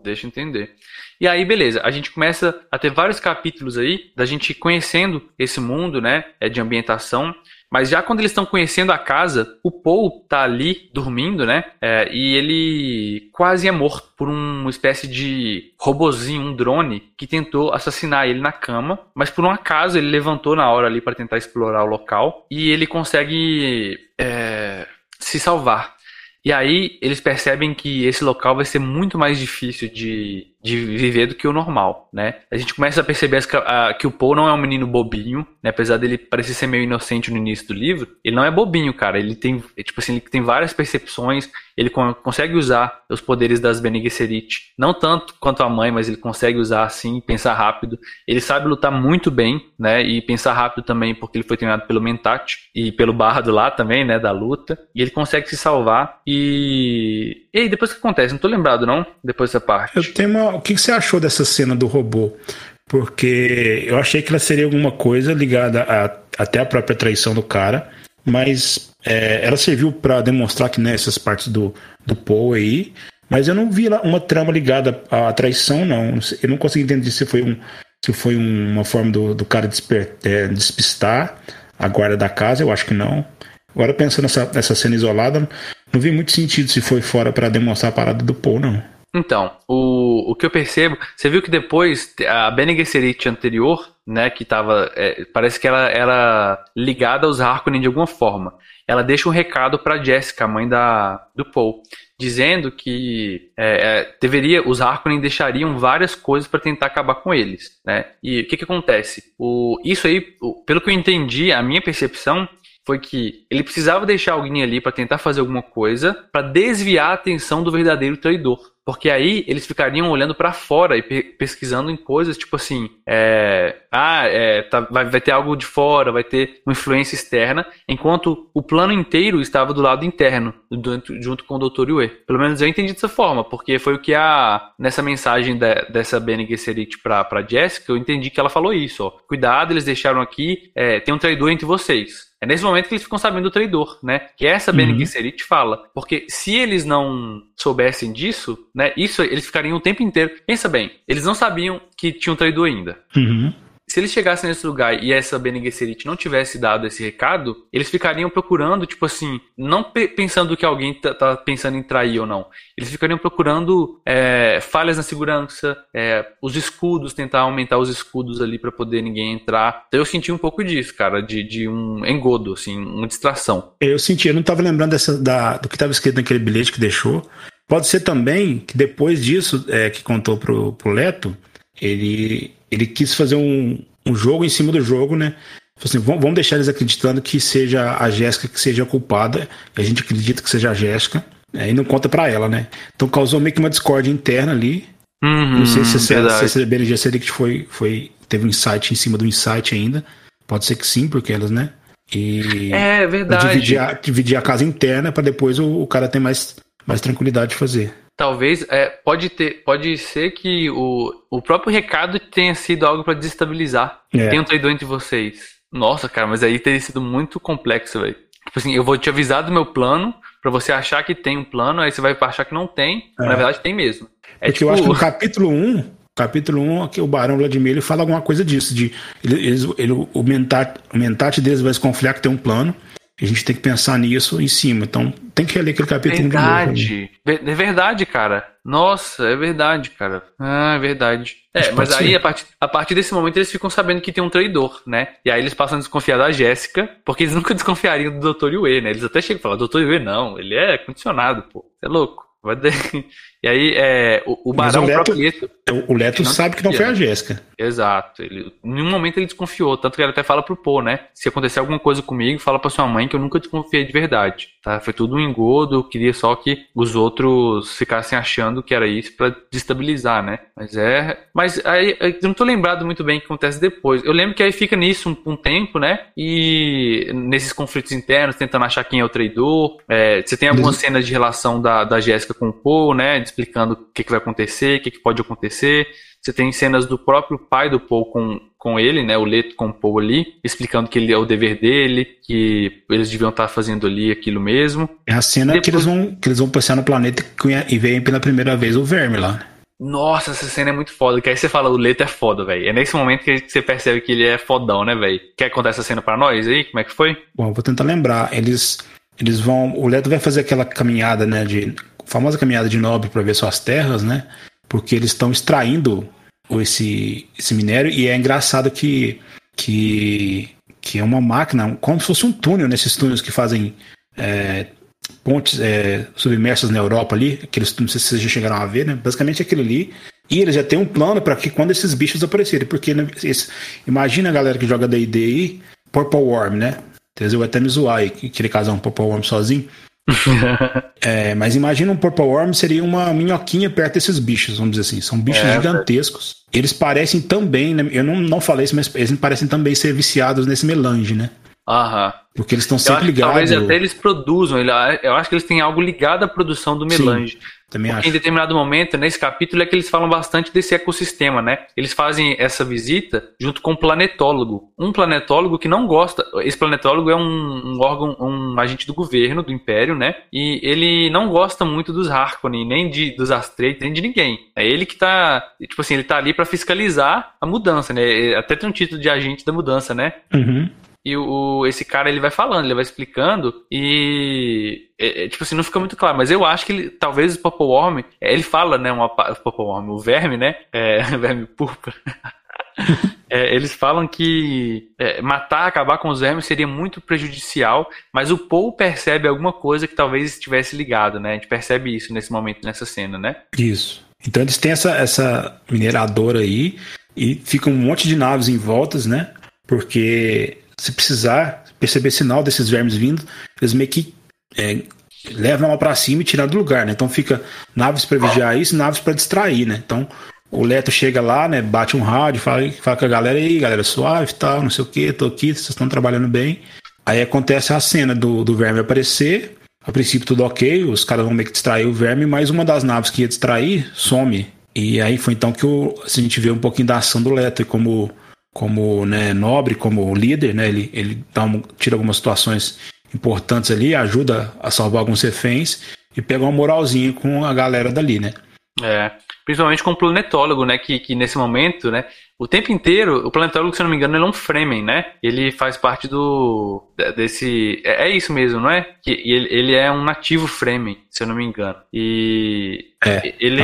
Deixa eu entender. E aí, beleza, a gente começa a ter vários capítulos aí da gente conhecendo esse mundo, né, é de ambientação. Mas já quando eles estão conhecendo a casa, o Paul tá ali dormindo, né? É, e ele quase é morto por uma espécie de robozinho, um drone, que tentou assassinar ele na cama. Mas por um acaso ele levantou na hora ali para tentar explorar o local e ele consegue é, se salvar. E aí eles percebem que esse local vai ser muito mais difícil de de viver do que o normal, né? A gente começa a perceber que, a, que o Paul não é um menino bobinho, né? Apesar dele parecer ser meio inocente no início do livro, ele não é bobinho, cara. Ele tem, tipo assim, ele tem várias percepções, ele consegue usar os poderes das Bene Gesserit, não tanto quanto a mãe, mas ele consegue usar assim, pensar rápido. Ele sabe lutar muito bem, né? E pensar rápido também, porque ele foi treinado pelo Mentat e pelo Bardo lá também, né? Da luta. E ele consegue se salvar. E. E aí, depois o que acontece? Não tô lembrado, não? Depois dessa parte. Eu tenho uma o que você achou dessa cena do robô? Porque eu achei que ela seria alguma coisa ligada a, até a própria traição do cara, mas é, ela serviu para demonstrar que nessas né, partes do, do Paul aí, mas eu não vi uma trama ligada à traição, não. Eu não consegui entender se foi, um, se foi uma forma do, do cara desper, é, despistar a guarda da casa, eu acho que não. Agora pensando nessa, nessa cena isolada, não vi muito sentido se foi fora para demonstrar a parada do Paul, não. Então, o, o que eu percebo, você viu que depois a Bene Gesserit anterior, né, que tava, é, parece que ela era ligada aos Harkonnen de alguma forma. Ela deixa um recado para Jessica, a mãe da, do Paul, dizendo que é, é, deveria, os Harkonnen deixariam várias coisas para tentar acabar com eles, né? E o que que acontece? O, isso aí, o, pelo que eu entendi, a minha percepção foi que ele precisava deixar alguém ali para tentar fazer alguma coisa para desviar a atenção do verdadeiro traidor. Porque aí eles ficariam olhando para fora e pe pesquisando em coisas tipo assim: é, ah, é, tá, vai, vai ter algo de fora, vai ter uma influência externa, enquanto o plano inteiro estava do lado interno, junto com o Dr. Yue. Pelo menos eu entendi dessa forma, porque foi o que a. Nessa mensagem de, dessa Bene Gesserit pra, pra Jessica, eu entendi que ela falou isso: ó, cuidado, eles deixaram aqui, é, tem um traidor entre vocês. É nesse momento que eles ficam sabendo do traidor, né? Que essa uhum. Bene Gesserit fala. Porque se eles não soubessem disso, né? Isso eles ficariam o tempo inteiro. Pensa bem, eles não sabiam que tinha um traidor ainda. Uhum. Se eles chegassem nesse lugar e essa Bene Gesserit não tivesse dado esse recado, eles ficariam procurando, tipo assim, não pe pensando que alguém tá, tá, pensando em trair ou não. Eles ficariam procurando é, falhas na segurança, é, os escudos, tentar aumentar os escudos ali para poder ninguém entrar. Então eu senti um pouco disso, cara, de, de um engodo, assim, uma distração. Eu senti, eu não tava lembrando dessa, da, do que estava escrito naquele bilhete que deixou. Pode ser também que depois disso, é, que contou pro, pro Leto, ele, ele quis fazer um, um jogo em cima do jogo, né? Assim, vamos deixar eles acreditando que seja a Jéssica que seja a culpada, a gente acredita que seja a Jéssica, né? e não conta para ela, né? Então causou meio que uma discórdia interna ali. Uhum, não sei se, se, se, se a BLG Select foi, foi, teve um insight em cima do insight ainda. Pode ser que sim, porque elas, né? E é verdade. Dividir a, dividir a casa interna para depois o, o, cara ter mais, mais tranquilidade de fazer. Talvez, é, pode, ter, pode ser que o, o próprio recado tenha sido algo para desestabilizar. É. Tem um traidor entre vocês. Nossa, cara, mas aí teria sido muito complexo, velho. Tipo assim, eu vou te avisar do meu plano para você achar que tem um plano, aí você vai achar que não tem, é. na verdade tem mesmo. É Porque tipo... eu acho que no capítulo 1, capítulo 1, aqui o Barão Vladimir ele fala alguma coisa disso, de ele, ele, o, mentat, o mentate deles vai se confiar que tem um plano, a gente tem que pensar nisso em cima. Então, tem que ler aquele capítulo. Verdade. É verdade, cara. Nossa, é verdade, cara. Ah, é verdade. É, mas aí, a partir, a partir desse momento, eles ficam sabendo que tem um traidor, né? E aí eles passam a desconfiar da Jéssica, porque eles nunca desconfiariam do Dr. Yue, né? Eles até chegam e falam, Dr. Yue não, ele é condicionado, pô. Você é louco. Vai ter... E aí, é, o, o Barão, o Leto, o Leto, o Leto sabe que não foi a Jéssica. Exato. Ele, em nenhum momento ele desconfiou. Tanto que ele até fala pro Pô, né? Se acontecer alguma coisa comigo, fala pra sua mãe que eu nunca desconfiei de verdade. Tá? Foi tudo um engodo. Eu queria só que os outros ficassem achando que era isso para destabilizar, né? Mas é. Mas aí, eu não tô lembrado muito bem o que acontece depois. Eu lembro que aí fica nisso um, um tempo, né? E nesses conflitos internos, tentando achar quem é o traidor. É, você tem algumas cenas de relação da, da Jéssica com o Pô, né? Explicando o que, que vai acontecer, o que, que pode acontecer. Você tem cenas do próprio pai do Paul com, com ele, né, o Leto com o Paul ali, explicando que ele é o dever dele, que eles deviam estar fazendo ali aquilo mesmo. É a cena Depois... que eles vão que eles vão passar no planeta e veem pela primeira vez o verme lá. Nossa, essa cena é muito foda. Que aí você fala, o Leto é foda, velho. É nesse momento que você percebe que ele é fodão, né, velho? Quer contar essa cena pra nós aí? Como é que foi? Bom, vou tentar lembrar. Eles, eles vão. O Leto vai fazer aquela caminhada, né, de famosa caminhada de nobre para ver suas terras, né? Porque eles estão extraindo esse, esse minério e é engraçado que, que, que é uma máquina, como se fosse um túnel nesses túneis que fazem é, pontes é, submersas na Europa ali, aqueles, não sei se vocês já chegaram a ver, né? Basicamente aquilo ali. E eles já têm um plano para que quando esses bichos aparecerem, porque né, esse, imagina a galera que joga D&D aí, Purple Worm, né? Eu vou até me zoar aí, querer casar um Purple Worm sozinho. é, mas imagina um Purple Worm seria uma minhoquinha perto desses bichos, vamos dizer assim. São bichos é, gigantescos. Eles parecem também, né, eu não, não falei isso, mas eles parecem também ser viciados nesse melange, né? Aham. Porque eles estão sempre ligados. Talvez até eles produzam, eu acho que eles têm algo ligado à produção do melange. Sim. Também Porque acho. em determinado momento, nesse capítulo, é que eles falam bastante desse ecossistema, né? Eles fazem essa visita junto com um planetólogo. Um planetólogo que não gosta. Esse planetólogo é um, um órgão, um agente do governo, do Império, né? E ele não gosta muito dos Harkonnen, nem de, dos Astreites, nem de ninguém. É ele que tá. Tipo assim, ele tá ali para fiscalizar a mudança, né? Até tem um título de agente da mudança, né? Uhum. E o, esse cara ele vai falando, ele vai explicando e é, é, tipo assim, não fica muito claro, mas eu acho que ele, talvez o Purple Worm, é, ele fala, né, uma, o Purple Worm, o verme, né, é, verme púrpura. é, eles falam que é, matar, acabar com os vermes seria muito prejudicial, mas o Paul percebe alguma coisa que talvez estivesse ligado, né? A gente percebe isso nesse momento, nessa cena, né? Isso. Então eles têm essa, essa mineradora aí e fica um monte de naves em voltas, né? Porque se precisar perceber sinal desses vermes vindo, eles meio que é, levam ela para cima e tiram do lugar, né? Então fica naves para vigiar isso, naves para distrair, né? Então o Leto chega lá, né? Bate um rádio, fala, fala com a galera aí, galera suave, tal, não sei o que, tô aqui, vocês estão trabalhando bem. Aí acontece a cena do, do verme aparecer. A princípio tudo ok, os caras vão meio que distrair o verme, mas uma das naves que ia distrair some. E aí foi então que o, a gente vê um pouquinho da ação do Leto e como como né, nobre, como líder, né, ele, ele dá um, tira algumas situações importantes ali, ajuda a salvar alguns reféns e pega uma moralzinha com a galera dali, né? É. principalmente com o planetólogo, né? Que, que nesse momento, né? O tempo inteiro, o planetólogo, se eu não me engano, ele é um Fremen, né? Ele faz parte do. desse. É, é isso mesmo, não é? Que ele, ele é um nativo Fremen, se eu não me engano. E. É, ele.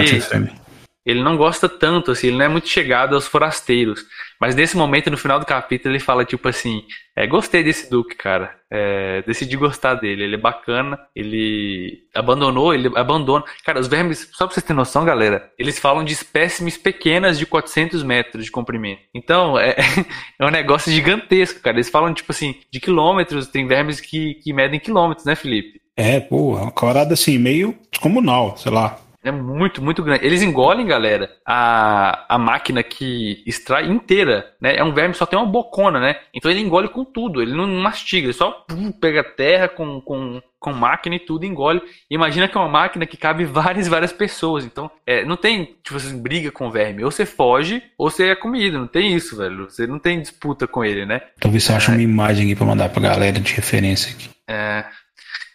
ele não gosta tanto, assim, ele não é muito chegado aos forasteiros. Mas nesse momento, no final do capítulo, ele fala, tipo assim, é, gostei desse Duque, cara. É, decidi gostar dele, ele é bacana, ele abandonou, ele abandona. Cara, os vermes, só pra vocês terem noção, galera, eles falam de espécimes pequenas de 400 metros de comprimento. Então, é, é um negócio gigantesco, cara. Eles falam, tipo assim, de quilômetros, tem vermes que, que medem quilômetros, né, Felipe? É, pô, é uma corada assim, meio descomunal, sei lá. É muito, muito grande. Eles engolem, galera, a, a máquina que extrai inteira, né? É um verme só tem uma bocona, né? Então ele engole com tudo, ele não mastiga, ele só pega terra com, com, com máquina e tudo, engole. Imagina que é uma máquina que cabe várias, várias pessoas. Então, é, não tem, tipo assim, briga com o verme. Ou você foge, ou você é comida. Não tem isso, velho. Você não tem disputa com ele, né? Talvez você ache uma imagem aqui pra mandar pra galera de referência aqui. É.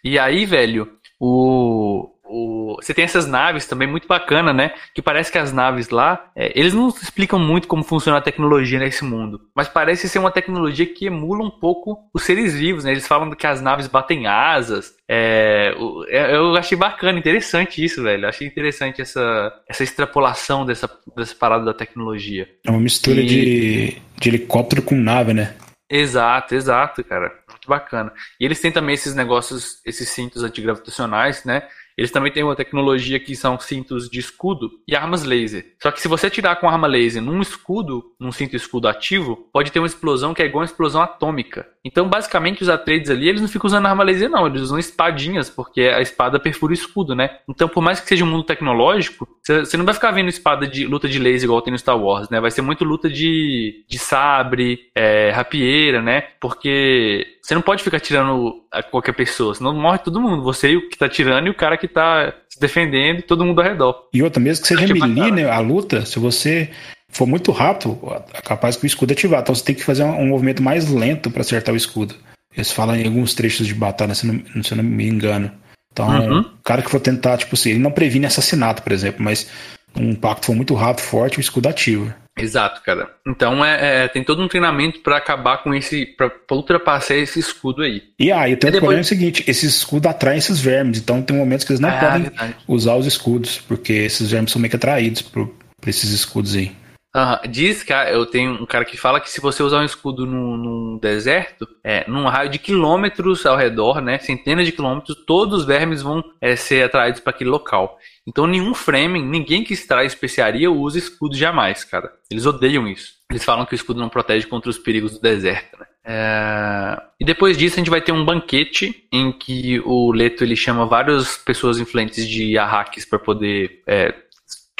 E aí, velho, o o, você tem essas naves também muito bacana, né? Que parece que as naves lá, é, eles não explicam muito como funciona a tecnologia nesse mundo, mas parece ser uma tecnologia que emula um pouco os seres vivos, né? Eles falam que as naves batem asas. É, é eu achei bacana, interessante isso, velho. Achei interessante essa, essa extrapolação dessa, dessa parada da tecnologia. É uma mistura e... de, de helicóptero com nave, né? Exato, exato, cara. Muito bacana. E eles têm também esses negócios, esses cintos antigravitacionais, né? Eles também têm uma tecnologia que são cintos de escudo e armas laser. Só que se você atirar com arma laser num escudo, num cinto escudo ativo, pode ter uma explosão que é igual uma explosão atômica. Então, basicamente, os Atreides ali, eles não ficam usando arma laser, não. Eles usam espadinhas, porque a espada perfura o escudo, né? Então, por mais que seja um mundo tecnológico, você não vai ficar vendo espada de luta de laser igual tem no Star Wars, né? Vai ser muito luta de, de sabre, é, rapieira, né? Porque você não pode ficar tirando a qualquer pessoa, senão morre todo mundo. Você e o que tá tirando e o cara que tá se defendendo e todo mundo ao redor. E outra, mesmo que seja melee, né, a luta, se você for muito rápido, é capaz que o escudo ativar. Então você tem que fazer um, movimento mais lento para acertar o escudo. Eles falam em alguns trechos de batalha, se não, se eu não me engano. Então, uhum. o cara que for tentar, tipo assim, ele não previne assassinato, por exemplo, mas um impacto for muito rápido, forte, o escudo ativa. Exato, cara. Então é, é tem todo um treinamento para acabar com esse, para ultrapassar esse escudo aí. E aí, ah, o depois... problema é o seguinte: esse escudo atrai esses vermes, então tem momentos que eles não ah, podem verdade. usar os escudos, porque esses vermes são meio que atraídos por, por esses escudos aí. Uhum. Diz que eu tenho um cara que fala que se você usar um escudo num, num, deserto, é, num raio de quilômetros ao redor, né, centenas de quilômetros, todos os vermes vão é, ser atraídos para aquele local. Então nenhum Fremen, ninguém que extrai especiaria usa escudo jamais, cara. Eles odeiam isso. Eles falam que o escudo não protege contra os perigos do deserto, né? É... E depois disso a gente vai ter um banquete em que o Leto ele chama várias pessoas influentes de Arrakis para poder é,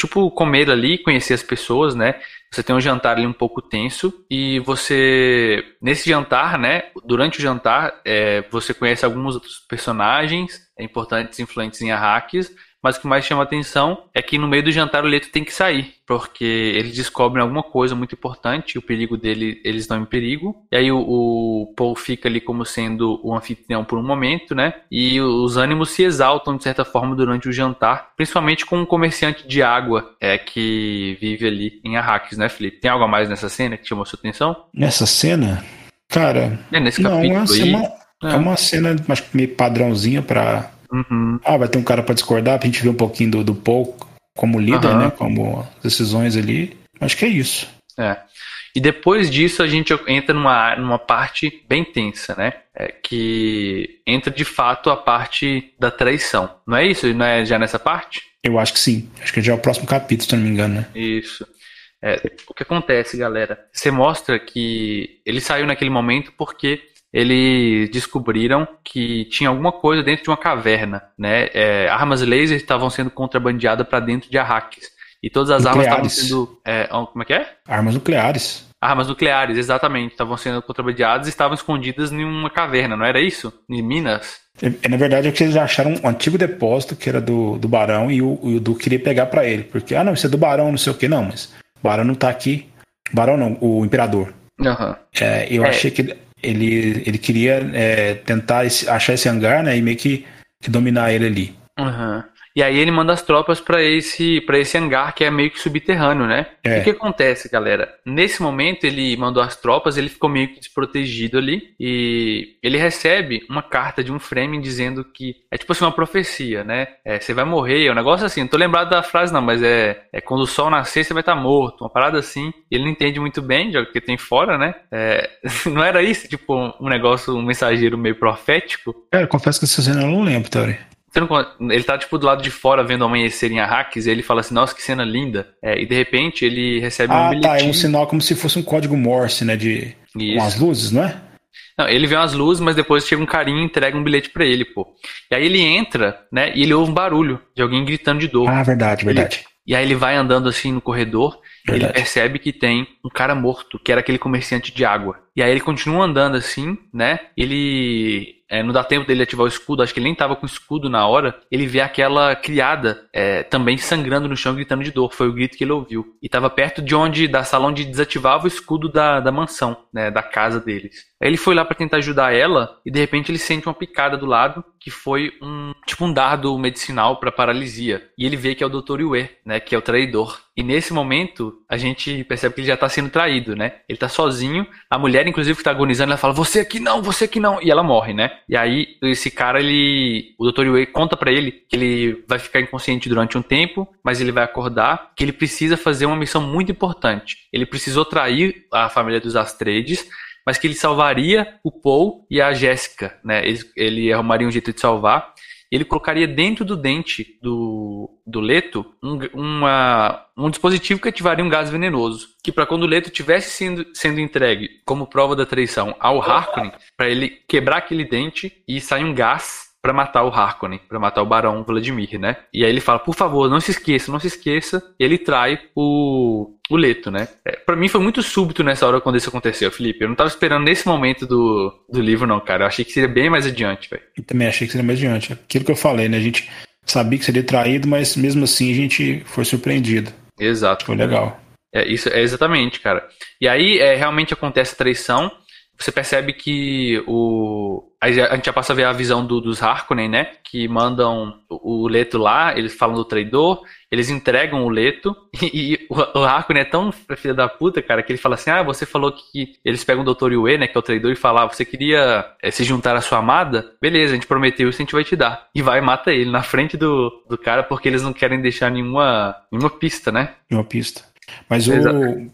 tipo, comer ali, conhecer as pessoas, né? Você tem um jantar ali um pouco tenso e você, nesse jantar, né? Durante o jantar, é, você conhece alguns outros personagens importantes, influentes em Arrakis, mas o que mais chama atenção é que no meio do jantar o Leto tem que sair, porque eles descobrem alguma coisa muito importante, o perigo dele, eles estão em perigo. E aí o, o Paul fica ali como sendo o anfitrião por um momento, né? E os ânimos se exaltam de certa forma durante o jantar, principalmente com um comerciante de água é que vive ali em Arrakis, né, Felipe? Tem algo a mais nessa cena que chamou sua atenção? Nessa cena? Cara, é nesse capítulo não, é uma, é. é uma cena meio padrãozinha para Uhum. Ah, vai ter um cara para discordar, pra gente ver um pouquinho do, do Paul como líder, uhum. né? Como decisões ali. Acho que é isso. É. E depois disso a gente entra numa, numa parte bem tensa, né? É, que entra de fato a parte da traição. Não é isso? Não é já nessa parte? Eu acho que sim. Acho que já é o próximo capítulo, se não me engano, né? Isso. É, o que acontece, galera? Você mostra que ele saiu naquele momento porque eles descobriram que tinha alguma coisa dentro de uma caverna, né? É, armas laser estavam sendo contrabandeadas para dentro de Arrakis. E todas as nucleares. armas estavam sendo. É, como é que é? Armas nucleares. Armas nucleares, exatamente. Estavam sendo contrabandeadas e estavam escondidas em uma caverna, não era isso? Em Minas? É, é na verdade, é que eles acharam um antigo depósito que era do, do Barão e o, o Duque queria pegar para ele. Porque, ah, não, isso é do Barão, não sei o que, não, mas o Barão não tá aqui. Barão não, o Imperador. Uhum. É, eu é. achei que ele, ele queria é, tentar esse, achar esse hangar, né? E meio que, que dominar ele ali. Uhum. E aí ele manda as tropas para esse para esse hangar que é meio que subterrâneo, né? É. O que acontece, galera? Nesse momento ele mandou as tropas, ele ficou meio que desprotegido ali e ele recebe uma carta de um Fremen dizendo que é tipo assim uma profecia, né? É, você vai morrer, é um negócio assim, não tô lembrado da frase não, mas é, é quando o sol nascer você vai estar tá morto, uma parada assim. Ele não entende muito bem, já que tem fora, né? É, não era isso, tipo um negócio, um mensageiro meio profético? É, confesso que essa cena eu não lembro, Tori. Ele tá, tipo, do lado de fora vendo o amanhecer em Arrakis e ele fala assim, nossa, que cena linda. É, e de repente ele recebe ah, um bilhetinho. Ah, tá, é um sinal como se fosse um código Morse, né, de... Isso. Com as luzes, não é? Não, ele vê umas luzes, mas depois chega um carinha e entrega um bilhete para ele, pô. E aí ele entra, né, e ele ouve um barulho de alguém gritando de dor. Ah, verdade, verdade. Ele, e aí ele vai andando assim no corredor, verdade. ele percebe que tem um cara morto, que era aquele comerciante de água. E aí ele continua andando assim, né? Ele é, não dá tempo dele ativar o escudo, acho que ele nem tava com o escudo na hora. Ele vê aquela criada é, também sangrando no chão, gritando de dor. Foi o grito que ele ouviu. E tava perto de onde, da sala onde desativava o escudo da, da mansão, né, da casa deles. Aí ele foi lá para tentar ajudar ela e de repente ele sente uma picada do lado que foi um tipo um dardo medicinal para paralisia. E ele vê que é o Dr. Yue, né, que é o traidor. E nesse momento a gente percebe que ele já tá sendo traído, né? Ele tá sozinho, a mulher inclusive que tá agonizando, ela fala: "Você aqui não, você aqui não", e ela morre, né? E aí esse cara ele, o Dr. Yue conta para ele que ele vai ficar inconsciente durante um tempo, mas ele vai acordar, que ele precisa fazer uma missão muito importante. Ele precisou trair a família dos Astredes mas que ele salvaria o Paul e a Jéssica, né? Ele, ele arrumaria um jeito de salvar. Ele colocaria dentro do dente do, do Leto um, uma, um dispositivo que ativaria um gás venenoso. Que para quando o Leto tivesse sendo, sendo entregue como prova da traição ao Harkonnen, para ele quebrar aquele dente e sair um gás para matar o Harkonnen, para matar o Barão Vladimir, né? E aí ele fala, por favor, não se esqueça, não se esqueça. E ele trai o, o Leto, né? É, para mim foi muito súbito nessa hora quando isso aconteceu, Felipe. Eu não tava esperando nesse momento do, do livro, não, cara. Eu achei que seria bem mais adiante, velho. Eu também achei que seria mais adiante. Aquilo que eu falei, né? A gente sabia que seria traído, mas mesmo assim a gente foi surpreendido. Exato. Foi legal. É, isso, é exatamente, cara. E aí é, realmente acontece a traição você percebe que o. A gente já passa a ver a visão do, dos Harkonnen, né? Que mandam o Leto lá, eles falam do traidor, eles entregam o Leto, e, e o, o Harkonnen é tão filho da puta, cara, que ele fala assim: ah, você falou que. Eles pegam o Dr. Yue, né? Que é o traidor, e falam: ah, você queria é, se juntar à sua amada? Beleza, a gente prometeu isso, a gente vai te dar. E vai e mata ele na frente do, do cara, porque eles não querem deixar nenhuma, nenhuma pista, né? Nenhuma pista. Mas o,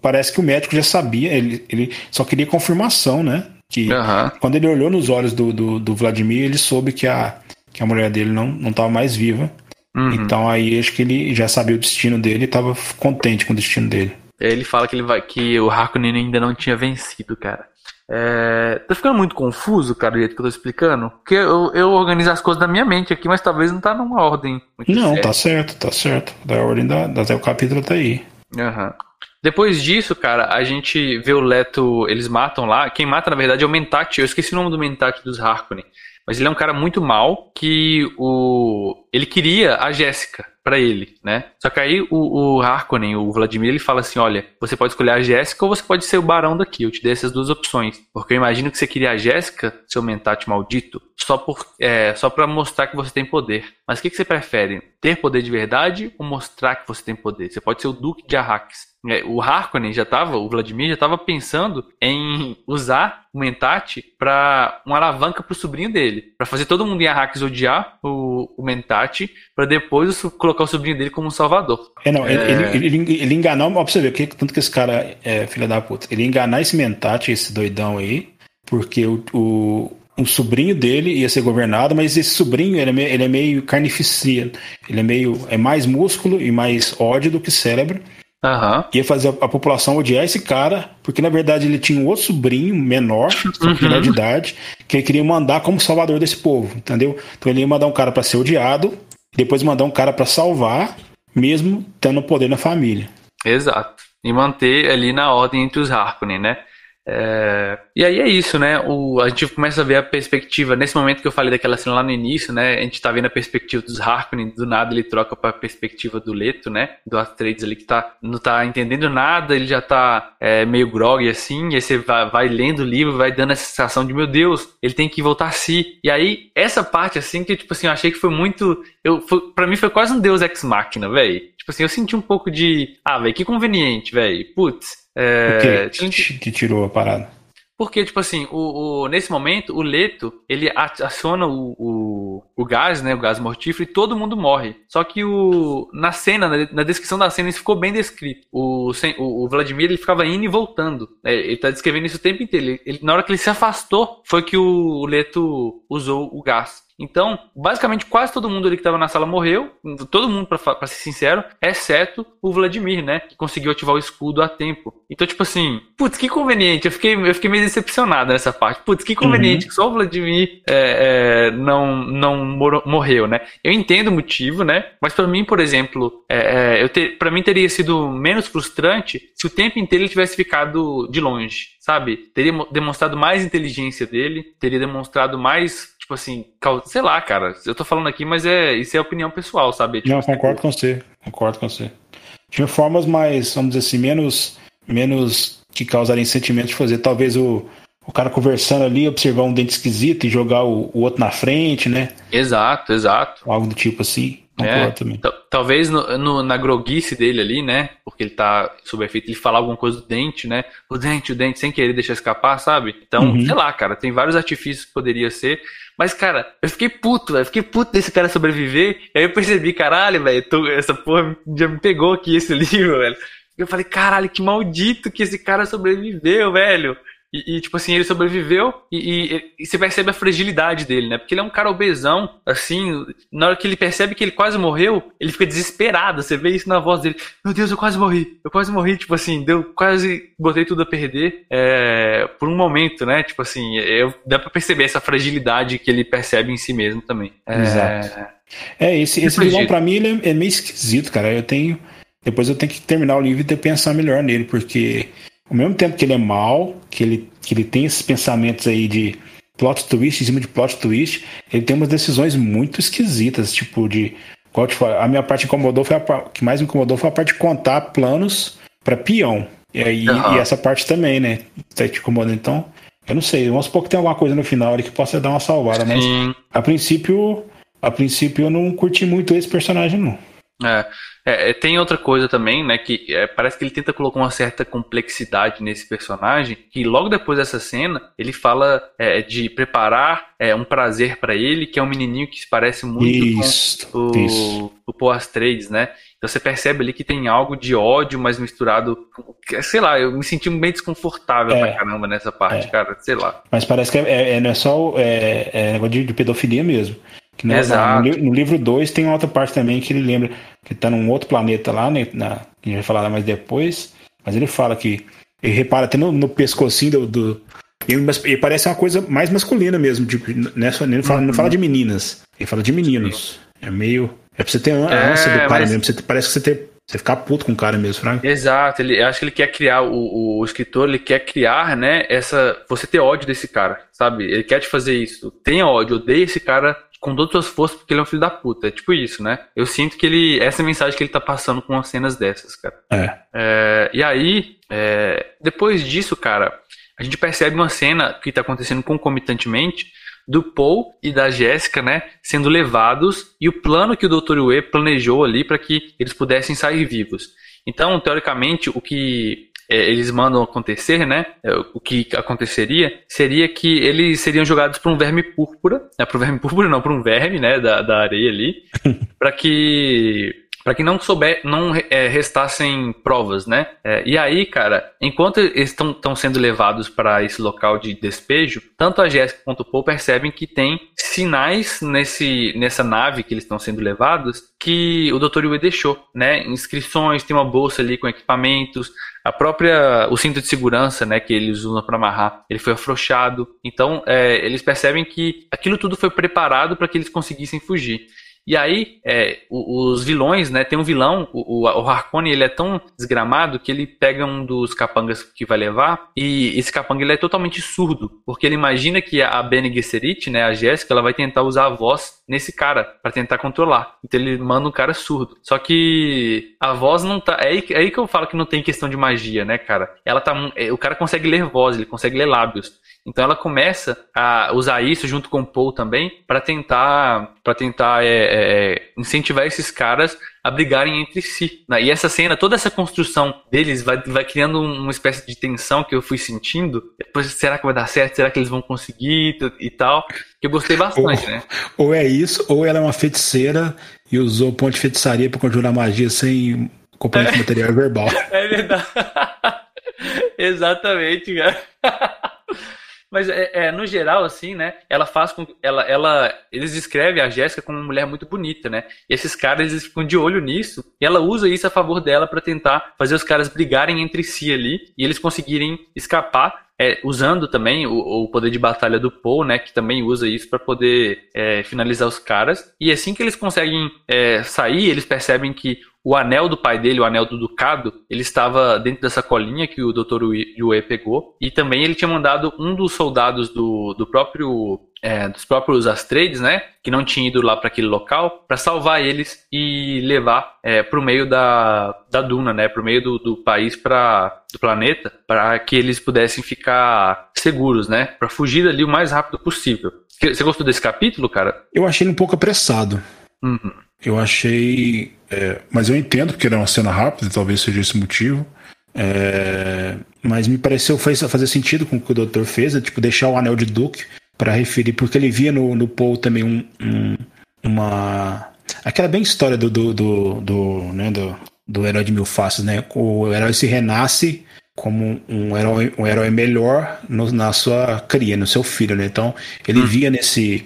parece que o médico já sabia, ele, ele só queria confirmação, né? Que uhum. quando ele olhou nos olhos do, do, do, Vladimir, ele soube que a, que a mulher dele não estava mais viva. Uhum. Então aí acho que ele já sabia o destino dele e estava contente com o destino dele. Ele fala que, ele vai, que o Harkonnen ainda não tinha vencido, cara. É, tá ficando muito confuso, cara, o jeito que eu tô explicando? Porque eu, eu organizo as coisas na minha mente aqui, mas talvez não tá numa ordem. não, certa. tá certo, tá certo. Da ordem da, até o capítulo tá aí. Uhum. Depois disso, cara, a gente vê o Leto, eles matam lá. Quem mata, na verdade, é o Mentat. Eu esqueci o nome do Mentat dos Harkonnen. Mas ele é um cara muito mal que o ele queria a Jéssica para ele, né? Só que aí o, o Harkonnen, o Vladimir, ele fala assim: olha, você pode escolher a Jéssica ou você pode ser o barão daqui. Eu te dei essas duas opções. Porque eu imagino que você queria a Jéssica, seu mentate maldito, só por é, só para mostrar que você tem poder. Mas o que, que você prefere? Ter poder de verdade ou mostrar que você tem poder? Você pode ser o Duque de Arrakis. É, o Harkonnen já tava, o Vladimir já estava pensando em usar o Mentat para uma alavanca pro sobrinho dele, para fazer todo mundo em Arrakis odiar o, o Mentat, para depois colocar o sobrinho dele como um salvador. É, não, é... Ele, ele, ele, enganou, ó, pra você ver, que, tanto que esse cara é filho da puta, ele enganar esse Mentat, esse doidão aí, porque o, o, o sobrinho dele ia ser governado, mas esse sobrinho ele é meio, ele é meio carnificina, ele é meio é mais músculo e mais ódio do que cérebro. Uhum. Ia fazer a, a, população odiar esse cara, porque na verdade ele tinha um outro sobrinho menor, uhum. menor de idade, que ele queria mandar como salvador desse povo, entendeu? Então ele ia mandar um cara para ser odiado, depois mandar um cara para salvar, mesmo tendo poder na família. Exato. E manter ali na ordem entre os Harkonnen, né? É... E aí é isso, né? O... A gente começa a ver a perspectiva, nesse momento que eu falei daquela cena lá no início, né? A gente tá vendo a perspectiva dos Harkonnen, do nada ele troca pra perspectiva do Leto, né? Do Atreides ali que tá, não tá entendendo nada, ele já tá é, meio grog assim, e aí você vai, vai, lendo o livro, vai dando essa sensação de, meu Deus, ele tem que voltar a si. E aí, essa parte assim, que tipo assim, eu achei que foi muito... Eu, foi, pra mim foi quase um Deus Ex Machina, velho. Tipo assim, eu senti um pouco de, ah, velho, que conveniente, velho. Putz, é, o que, que tirou a parada? Porque, tipo assim, o, o, nesse momento, o Leto, ele aciona o, o, o, gás, né? O gás mortífero e todo mundo morre. Só que o, na cena, na, na descrição da cena, isso ficou bem descrito. O, o, o Vladimir, ele ficava indo e voltando. É, ele tá descrevendo isso o tempo inteiro. Ele, ele, na hora que ele se afastou, foi que o Leto usou o gás. Então, basicamente, quase todo mundo ali que estava na sala morreu. Todo mundo, para ser sincero, exceto o Vladimir, né? Que conseguiu ativar o escudo a tempo. Então, tipo assim, putz, que conveniente. Eu fiquei, eu fiquei meio decepcionado nessa parte. Putz, que conveniente uhum. que só o Vladimir é, é, não, não morreu, né? Eu entendo o motivo, né? Mas para mim, por exemplo, é, é eu ter, para mim teria sido menos frustrante se o tempo inteiro ele tivesse ficado de longe, sabe? Teria demonstrado mais inteligência dele, teria demonstrado mais tipo assim, sei lá, cara, eu tô falando aqui, mas é isso é opinião pessoal, sabe? Tipo, Não, concordo tipo... com você, concordo com você. Tinha formas mais, vamos dizer assim, menos, menos que causarem sentimento de fazer. Talvez o, o cara conversando ali, observar um dente esquisito e jogar o, o outro na frente, né? Exato, exato. Algo do tipo assim. É, talvez no, no, na groguice dele ali, né? Porque ele tá sob efeito, ele falar alguma coisa do dente, né? O dente, o dente, sem querer deixar escapar, sabe? Então, uhum. sei lá, cara, tem vários artifícios que poderia ser. Mas, cara, eu fiquei puto, velho. Fiquei puto desse cara sobreviver. E aí eu percebi, caralho, velho, essa porra já me pegou aqui esse livro, velho. Eu falei, caralho, que maldito que esse cara sobreviveu, velho. E, e, tipo assim, ele sobreviveu e, e, e, você percebe a fragilidade dele, né? Porque ele é um cara obesão, assim, na hora que ele percebe que ele quase morreu, ele fica desesperado. Você vê isso na voz dele. Meu Deus, eu quase morri. Eu quase morri, tipo assim, deu quase botei tudo a perder é, por um momento, né? Tipo assim, eu, dá pra perceber essa fragilidade que ele percebe em si mesmo também. É, Exato. É, esse, esse vilão pra mim ele é, é meio esquisito, cara. Eu tenho. Depois eu tenho que terminar o livro e ter pensar melhor nele, porque ao mesmo tempo que ele é mal, que ele, que ele tem esses pensamentos aí de plot twist em cima de plot twist, ele tem umas decisões muito esquisitas, tipo de. Qual falo, a minha parte incomodou foi a que mais me incomodou foi a parte de contar planos para peão. E, aí, uhum. e essa parte também, né? Tá te incomodando. Então, eu não sei, vamos supor que tem alguma coisa no final ali que possa dar uma salvada, mas Sim. a princípio, a princípio eu não curti muito esse personagem, não. É, é, é, tem outra coisa também, né? Que é, parece que ele tenta colocar uma certa complexidade nesse personagem. Que logo depois dessa cena, ele fala é, de preparar é, um prazer para ele, que é um menininho que se parece muito isso, com o, isso. o Poas 3, né? Então você percebe ali que tem algo de ódio, mas misturado. Sei lá, eu me senti bem desconfortável é, pra caramba nessa parte, cara. Sei lá. Mas parece que é, não é só é, negócio de, de pedofilia mesmo. No, Exato. No, no livro 2 tem outra parte também que ele lembra que está num outro planeta lá, né, na, que a gente vai falar mais depois, mas ele fala que ele repara até no, no pescocinho do, do ele, ele, parece uma coisa mais masculina mesmo, tipo, nessa, ele não fala, uhum. não fala de meninas, ele fala de meninos. É meio. É pra você ter ânsia é, do cara mas... mesmo, você, parece que você tem, você ficar puto com o cara mesmo, Frank. Exato, ele, acho que ele quer criar, o, o, escritor, ele quer criar, né, essa, você ter ódio desse cara, sabe? Ele quer te fazer isso. Tenha ódio, odeia esse cara com todas as suas forças porque ele é um filho da puta. É tipo isso, né? Eu sinto que ele. Essa é a mensagem que ele tá passando com as cenas dessas, cara. É. é e aí, é, depois disso, cara, a gente percebe uma cena que tá acontecendo concomitantemente do Paul e da Jéssica, né, sendo levados e o plano que o Dr. Ue planejou ali para que eles pudessem sair vivos. Então, teoricamente, o que é, eles mandam acontecer, né? É, o que aconteceria seria que eles seriam jogados por um verme púrpura, né? Para um verme púrpura, não, para um verme, né? Da, da areia ali, para que para que não souber, não é, restassem provas, né? É, e aí, cara, enquanto eles estão sendo levados para esse local de despejo, tanto a Jéssica quanto o Paul percebem que tem sinais nesse, nessa nave que eles estão sendo levados que o Dr. Yue deixou, né? Inscrições, tem uma bolsa ali com equipamentos, a própria o cinto de segurança, né, que eles usam para amarrar, ele foi afrouxado. Então, é, eles percebem que aquilo tudo foi preparado para que eles conseguissem fugir. E aí, é, os vilões, né? Tem um vilão, o, o ele é tão desgramado que ele pega um dos capangas que vai levar e esse capanga ele é totalmente surdo, porque ele imagina que a Bene Gesserit, né, a Jéssica, ela vai tentar usar a voz nesse cara para tentar controlar. Então ele manda um cara surdo. Só que a voz não tá. É aí, é aí que eu falo que não tem questão de magia, né, cara? Ela tá. É, o cara consegue ler voz, ele consegue ler lábios. Então ela começa a usar isso junto com o Paul também para tentar para tentar é, é, é, incentivar esses caras a brigarem entre si. Né? E essa cena, toda essa construção deles vai, vai criando uma espécie de tensão que eu fui sentindo. Depois, será que vai dar certo? Será que eles vão conseguir e tal? Que eu gostei bastante, ou, né? Ou é isso, ou ela é uma feiticeira e usou ponto de feitiçaria para conjurar magia sem componente material verbal. É verdade. Exatamente, cara. Mas é, é, no geral, assim, né? Ela faz com. Ela, ela, eles descrevem a Jéssica como uma mulher muito bonita, né? E esses caras eles ficam de olho nisso. E ela usa isso a favor dela para tentar fazer os caras brigarem entre si ali e eles conseguirem escapar é, usando também o, o, poder de batalha do Paul, né, que também usa isso para poder é, finalizar os caras. E assim que eles conseguem é, sair, eles percebem que o anel do pai dele, o anel do ducado, ele estava dentro dessa colinha que o Dr. Yue pegou. E também ele tinha mandado um dos soldados do, do próprio é, dos próprios Astrades, né, que não tinha ido lá para aquele local, para salvar eles e levar é, para o meio da, da duna, né, para o meio do, do país, para do planeta, para que eles pudessem ficar seguros, né, para fugir dali o mais rápido possível. Você gostou desse capítulo, cara? Eu achei ele um pouco apressado. Uhum. Eu achei, é, mas eu entendo porque era uma cena rápida, talvez seja esse motivo. É, mas me pareceu fazer sentido com o que o doutor fez, é, tipo, deixar o anel de Duke para referir, porque ele via no, no Paul também um, um, uma. Aquela bem história do, do, do, do, né, do, do herói de mil faces, né? O herói se renasce como um herói, um herói melhor no, na sua cria, no seu filho, né? Então, ele hum. via nesse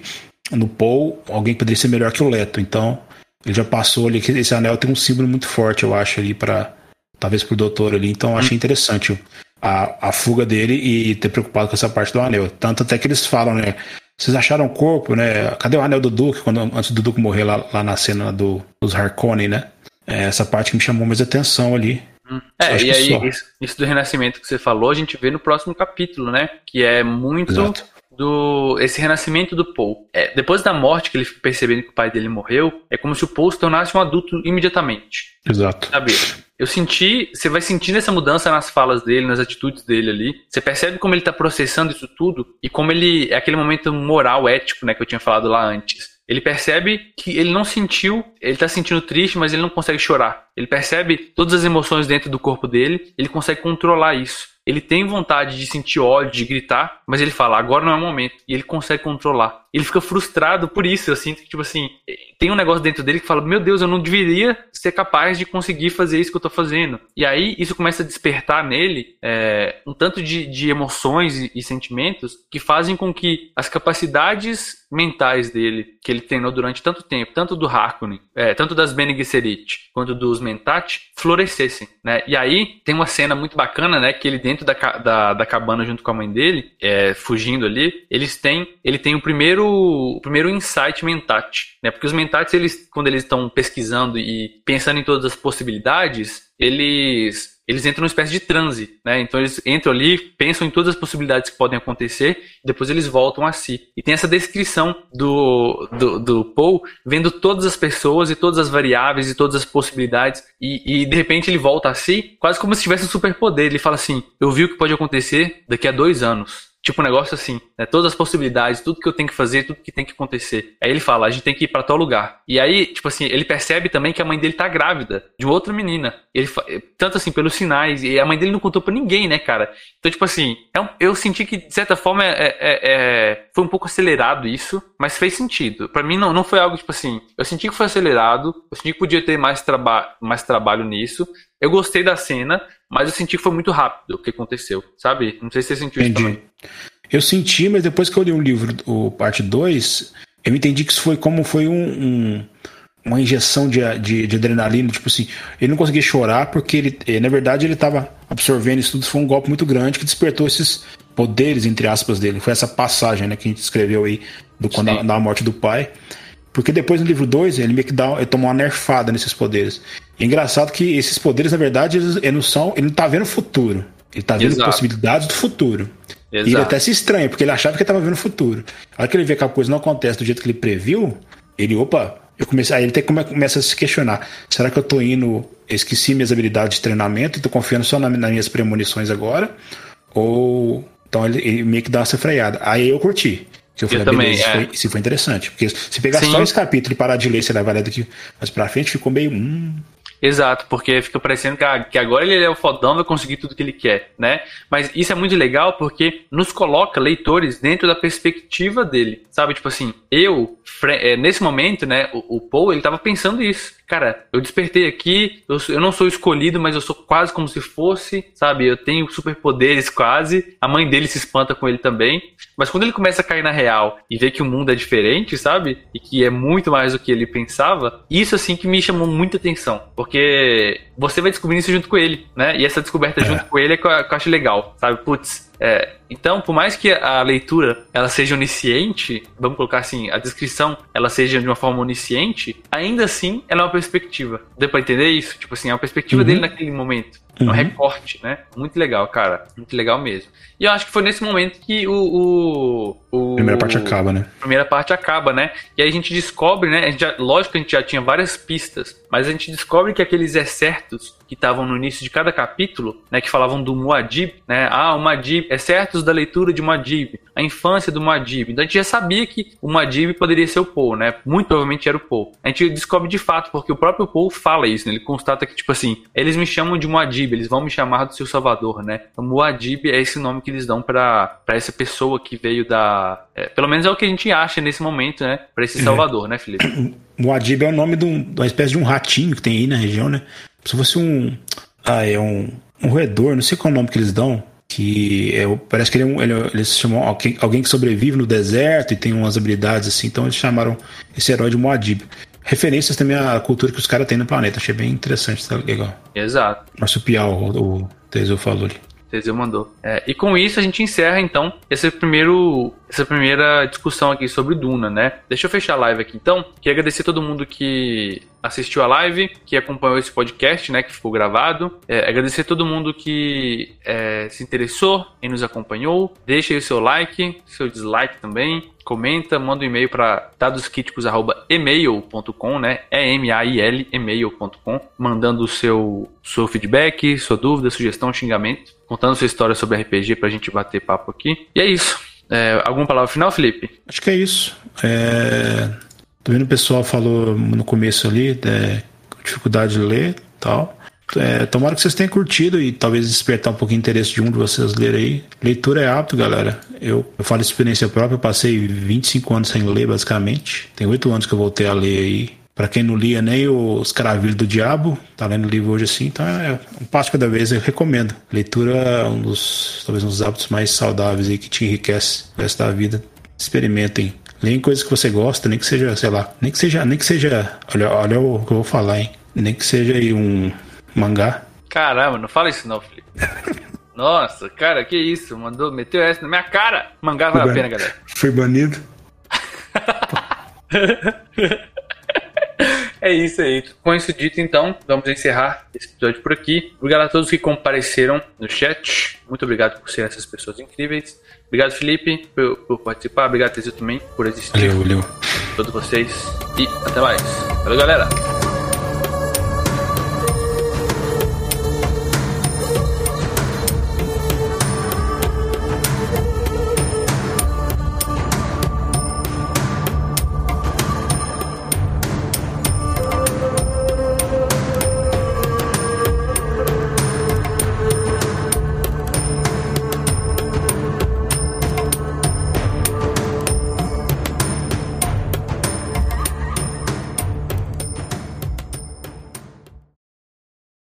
no Paul alguém poderia ser melhor que o Leto. Então, ele já passou ali que esse anel tem um símbolo muito forte, eu acho ali para talvez pro doutor ali. Então, eu achei hum. interessante a, a fuga dele e ter preocupado com essa parte do anel. Tanto até que eles falam, né? Vocês acharam o corpo, né? Cadê o anel do Duke? Quando, antes do Duke morrer lá, lá na cena do, dos Harkonnen, né? É essa parte que me chamou mais atenção ali. Hum. É, e aí, isso, isso, do renascimento que você falou, a gente vê no próximo capítulo, né? Que é muito Exato. Do. Esse renascimento do Paul. É, depois da morte que ele percebendo que o pai dele morreu, é como se o Paul se tornasse um adulto imediatamente. Exato. Sabe? Eu senti, você vai sentindo essa mudança nas falas dele, nas atitudes dele ali. Você percebe como ele tá processando isso tudo e como ele é aquele momento moral, ético, né, que eu tinha falado lá antes. Ele percebe que ele não sentiu, ele tá sentindo triste, mas ele não consegue chorar. Ele percebe todas as emoções dentro do corpo dele, ele consegue controlar isso. Ele tem vontade de sentir ódio, de gritar, mas ele fala, agora não é o momento. E ele consegue controlar. Ele fica frustrado por isso. Eu sinto que, tipo assim, tem um negócio dentro dele que fala, meu Deus, eu não deveria ser capaz de conseguir fazer isso que eu tô fazendo. E aí, isso começa a despertar nele é, um tanto de, de emoções e, e, sentimentos que fazem com que as capacidades mentais dele, que ele treinou durante tanto tempo, tanto do Harkonnen, é, tanto das Bene Gesserit, quanto dos Mentat, florescessem, né? E aí, tem uma cena muito bacana, né, que ele dentro da, da, da cabana junto com a mãe dele, é, fugindo ali, eles têm, ele tem o primeiro, o primeiro insight mentat, né? Porque os mentats, eles, quando eles estão pesquisando e pensando em todas as possibilidades, eles eles entram numa espécie de transe, né? Então eles entram ali, pensam em todas as possibilidades que podem acontecer, e depois eles voltam a si. E tem essa descrição do, do, do Paul vendo todas as pessoas e todas as variáveis e todas as possibilidades, e, e de repente ele volta a si, quase como se tivesse um superpoder. Ele fala assim: Eu vi o que pode acontecer daqui a dois anos. Tipo um negócio assim, né? Todas as possibilidades, tudo que eu tenho que fazer, tudo que tem que acontecer. Aí ele fala, a gente tem que ir para tal lugar. E aí, tipo assim, ele percebe também que a mãe dele tá grávida de outra menina. Ele tanto assim pelos sinais e a mãe dele não contou para ninguém, né, cara? Então, tipo assim, é eu senti que de certa forma é, é, é, foi um pouco acelerado isso, mas fez sentido. Para mim não, não foi algo tipo assim, eu senti que foi acelerado, eu senti que podia ter mais, traba mais trabalho nisso. Eu gostei da cena, mas eu senti que foi muito rápido o que aconteceu, sabe? Não sei se você sentiu entendi. isso também. Eu senti, mas depois que eu li o livro, o parte 2, eu entendi que isso foi como foi um, um uma injeção de, de, de, adrenalina, tipo assim, ele não conseguia chorar porque ele, eh, na verdade, ele estava absorvendo isso tudo, foi um golpe muito grande que despertou esses poderes, entre aspas, dele. Foi essa passagem, né, que a gente escreveu aí do, quando, da morte do pai. Porque depois no livro 2 ele meio que dá, ele toma uma nerfada nesses poderes. E é engraçado que esses poderes, na verdade, eles, eles não são. Ele não tá vendo o futuro. Ele tá vendo Exato. possibilidades do futuro. Exato. E ele até se estranha, porque ele achava que ele tava vendo o futuro. A hora que ele vê que a coisa não acontece do jeito que ele previu, ele, opa, eu comecei, aí ele até começa a se questionar: será que eu tô indo, esqueci minhas habilidades de treinamento e tô confiando só nas minhas premonições agora? Ou. Então ele, ele meio que dá essa freada. Aí eu curti. Que eu falei, eu também, beleza, é. foi, isso foi interessante. Porque se pegar Sim. só esse capítulo e parar de ler, você vai ler daqui mais pra frente, ficou meio. Hum, Exato, porque fica parecendo que, agora ele é o fodão, vai conseguir tudo que ele quer, né? Mas isso é muito legal porque nos coloca leitores dentro da perspectiva dele, sabe? Tipo assim, eu, é, nesse momento, né, o, o Paul, ele tava pensando isso. Cara, eu despertei aqui, eu, eu não sou escolhido, mas eu sou quase como se fosse, sabe? Eu tenho superpoderes quase. A mãe dele se espanta com ele também. Mas quando ele começa a cair na real e vê que o mundo é diferente, sabe? E que é muito mais do que ele pensava, isso assim que me chamou muita atenção. Porque você vai descobrindo isso junto com ele, né? E essa descoberta é. junto com ele é que eu, que eu acho legal, sabe? Putz, é, então, por mais que a leitura ela seja onisciente, vamos colocar assim, a descrição ela seja de uma forma onisciente, ainda assim ela é uma perspectiva. Deu pra entender isso? Tipo assim, é uma perspectiva uhum. dele naquele momento. Uhum. É um recorte, né? Muito legal, cara. Muito legal mesmo. E eu acho que foi nesse momento que o. o, o primeira parte acaba, né? A primeira parte acaba, né? E aí a gente descobre, né? A gente já, lógico que a gente já tinha várias pistas, mas a gente descobre que aqueles excertos que estavam no início de cada capítulo, né? Que falavam do Muad'Dib, né? Ah, o Muad'Dib, excertos da leitura de Muad'Dib, a infância do Muad'Dib. Então a gente já sabia que o Muad'Dib poderia ser o Paul, né? Muito provavelmente era o Paul. A gente descobre de fato, porque o próprio Paul fala isso, né? Ele constata que, tipo assim, eles me chamam de Muad'Dib, eles vão me chamar do seu salvador, né? Então, Muad'Dib é esse nome que eles dão para essa pessoa que veio da. É, pelo menos é o que a gente acha nesse momento, né? Para esse é. Salvador, é. né, Felipe? Muad'Dib é o nome de, um, de, uma espécie de um ratinho que tem aí na região, né? Se fosse um. Ah, é um, um roedor, não sei qual é o nome que eles dão. Que é, parece que ele, é um, ele, eles chamam alguém, alguém que sobrevive no deserto e tem umas habilidades assim, então eles chamaram esse herói de Muad'Dib referências também à cultura que os caras têm no planeta. Achei bem interessante, tá legal. Exato. Marsupial, o, o Teseu falou ali. Teseu mandou. É, e com isso a gente encerra então esse primeiro, essa primeira discussão aqui sobre Duna, né? Deixa eu fechar a live aqui então. Queria agradecer a todo mundo que assistiu a live, que acompanhou esse podcast, né, que ficou gravado. É, agradecer a todo mundo que é, se interessou e nos acompanhou. Deixa aí o seu like, seu dislike também. Comenta, manda um e-mail para dadoscríticos@email.com, né? É M A I L email.com, mandando o seu seu feedback, sua dúvida, sugestão, xingamento, contando sua história sobre RPG pra gente bater papo aqui. E é isso. É, alguma palavra final, Felipe? Acho que é isso. É... Tô vendo o pessoal falou no começo ali, é, dificuldade de ler tal. É, tomara que vocês tenham curtido e talvez despertar um pouquinho de interesse de um de vocês ler aí. Leitura é apto, galera. Eu, eu falo experiência própria, eu passei 25 anos sem ler, basicamente. Tem 8 anos que eu voltei a ler aí. Para quem não lia nem os Caravilhos do Diabo, tá lendo livro hoje assim, então é um passo cada vez, eu recomendo. Leitura é um dos, talvez um dos hábitos mais saudáveis aí que te enriquece o resto da vida. Experimentem Leia coisas que você gosta, nem que seja, sei lá, nem que seja, nem que seja, olha, olha o que eu vou falar, hein? Nem que seja aí um mangá. Caramba, não fala isso não, Felipe. Nossa, cara, que isso? Mandou, meteu essa na minha cara. Mangá vale a pena, galera. Foi banido. é isso aí. Com isso dito, então, vamos encerrar esse episódio por aqui. Obrigado a todos que compareceram no chat. Muito obrigado por serem essas pessoas incríveis. Obrigado, Felipe, por, por participar. Obrigado, Teseu, também, por existir. Valeu, valeu. Todos vocês. E até mais. Valeu, galera.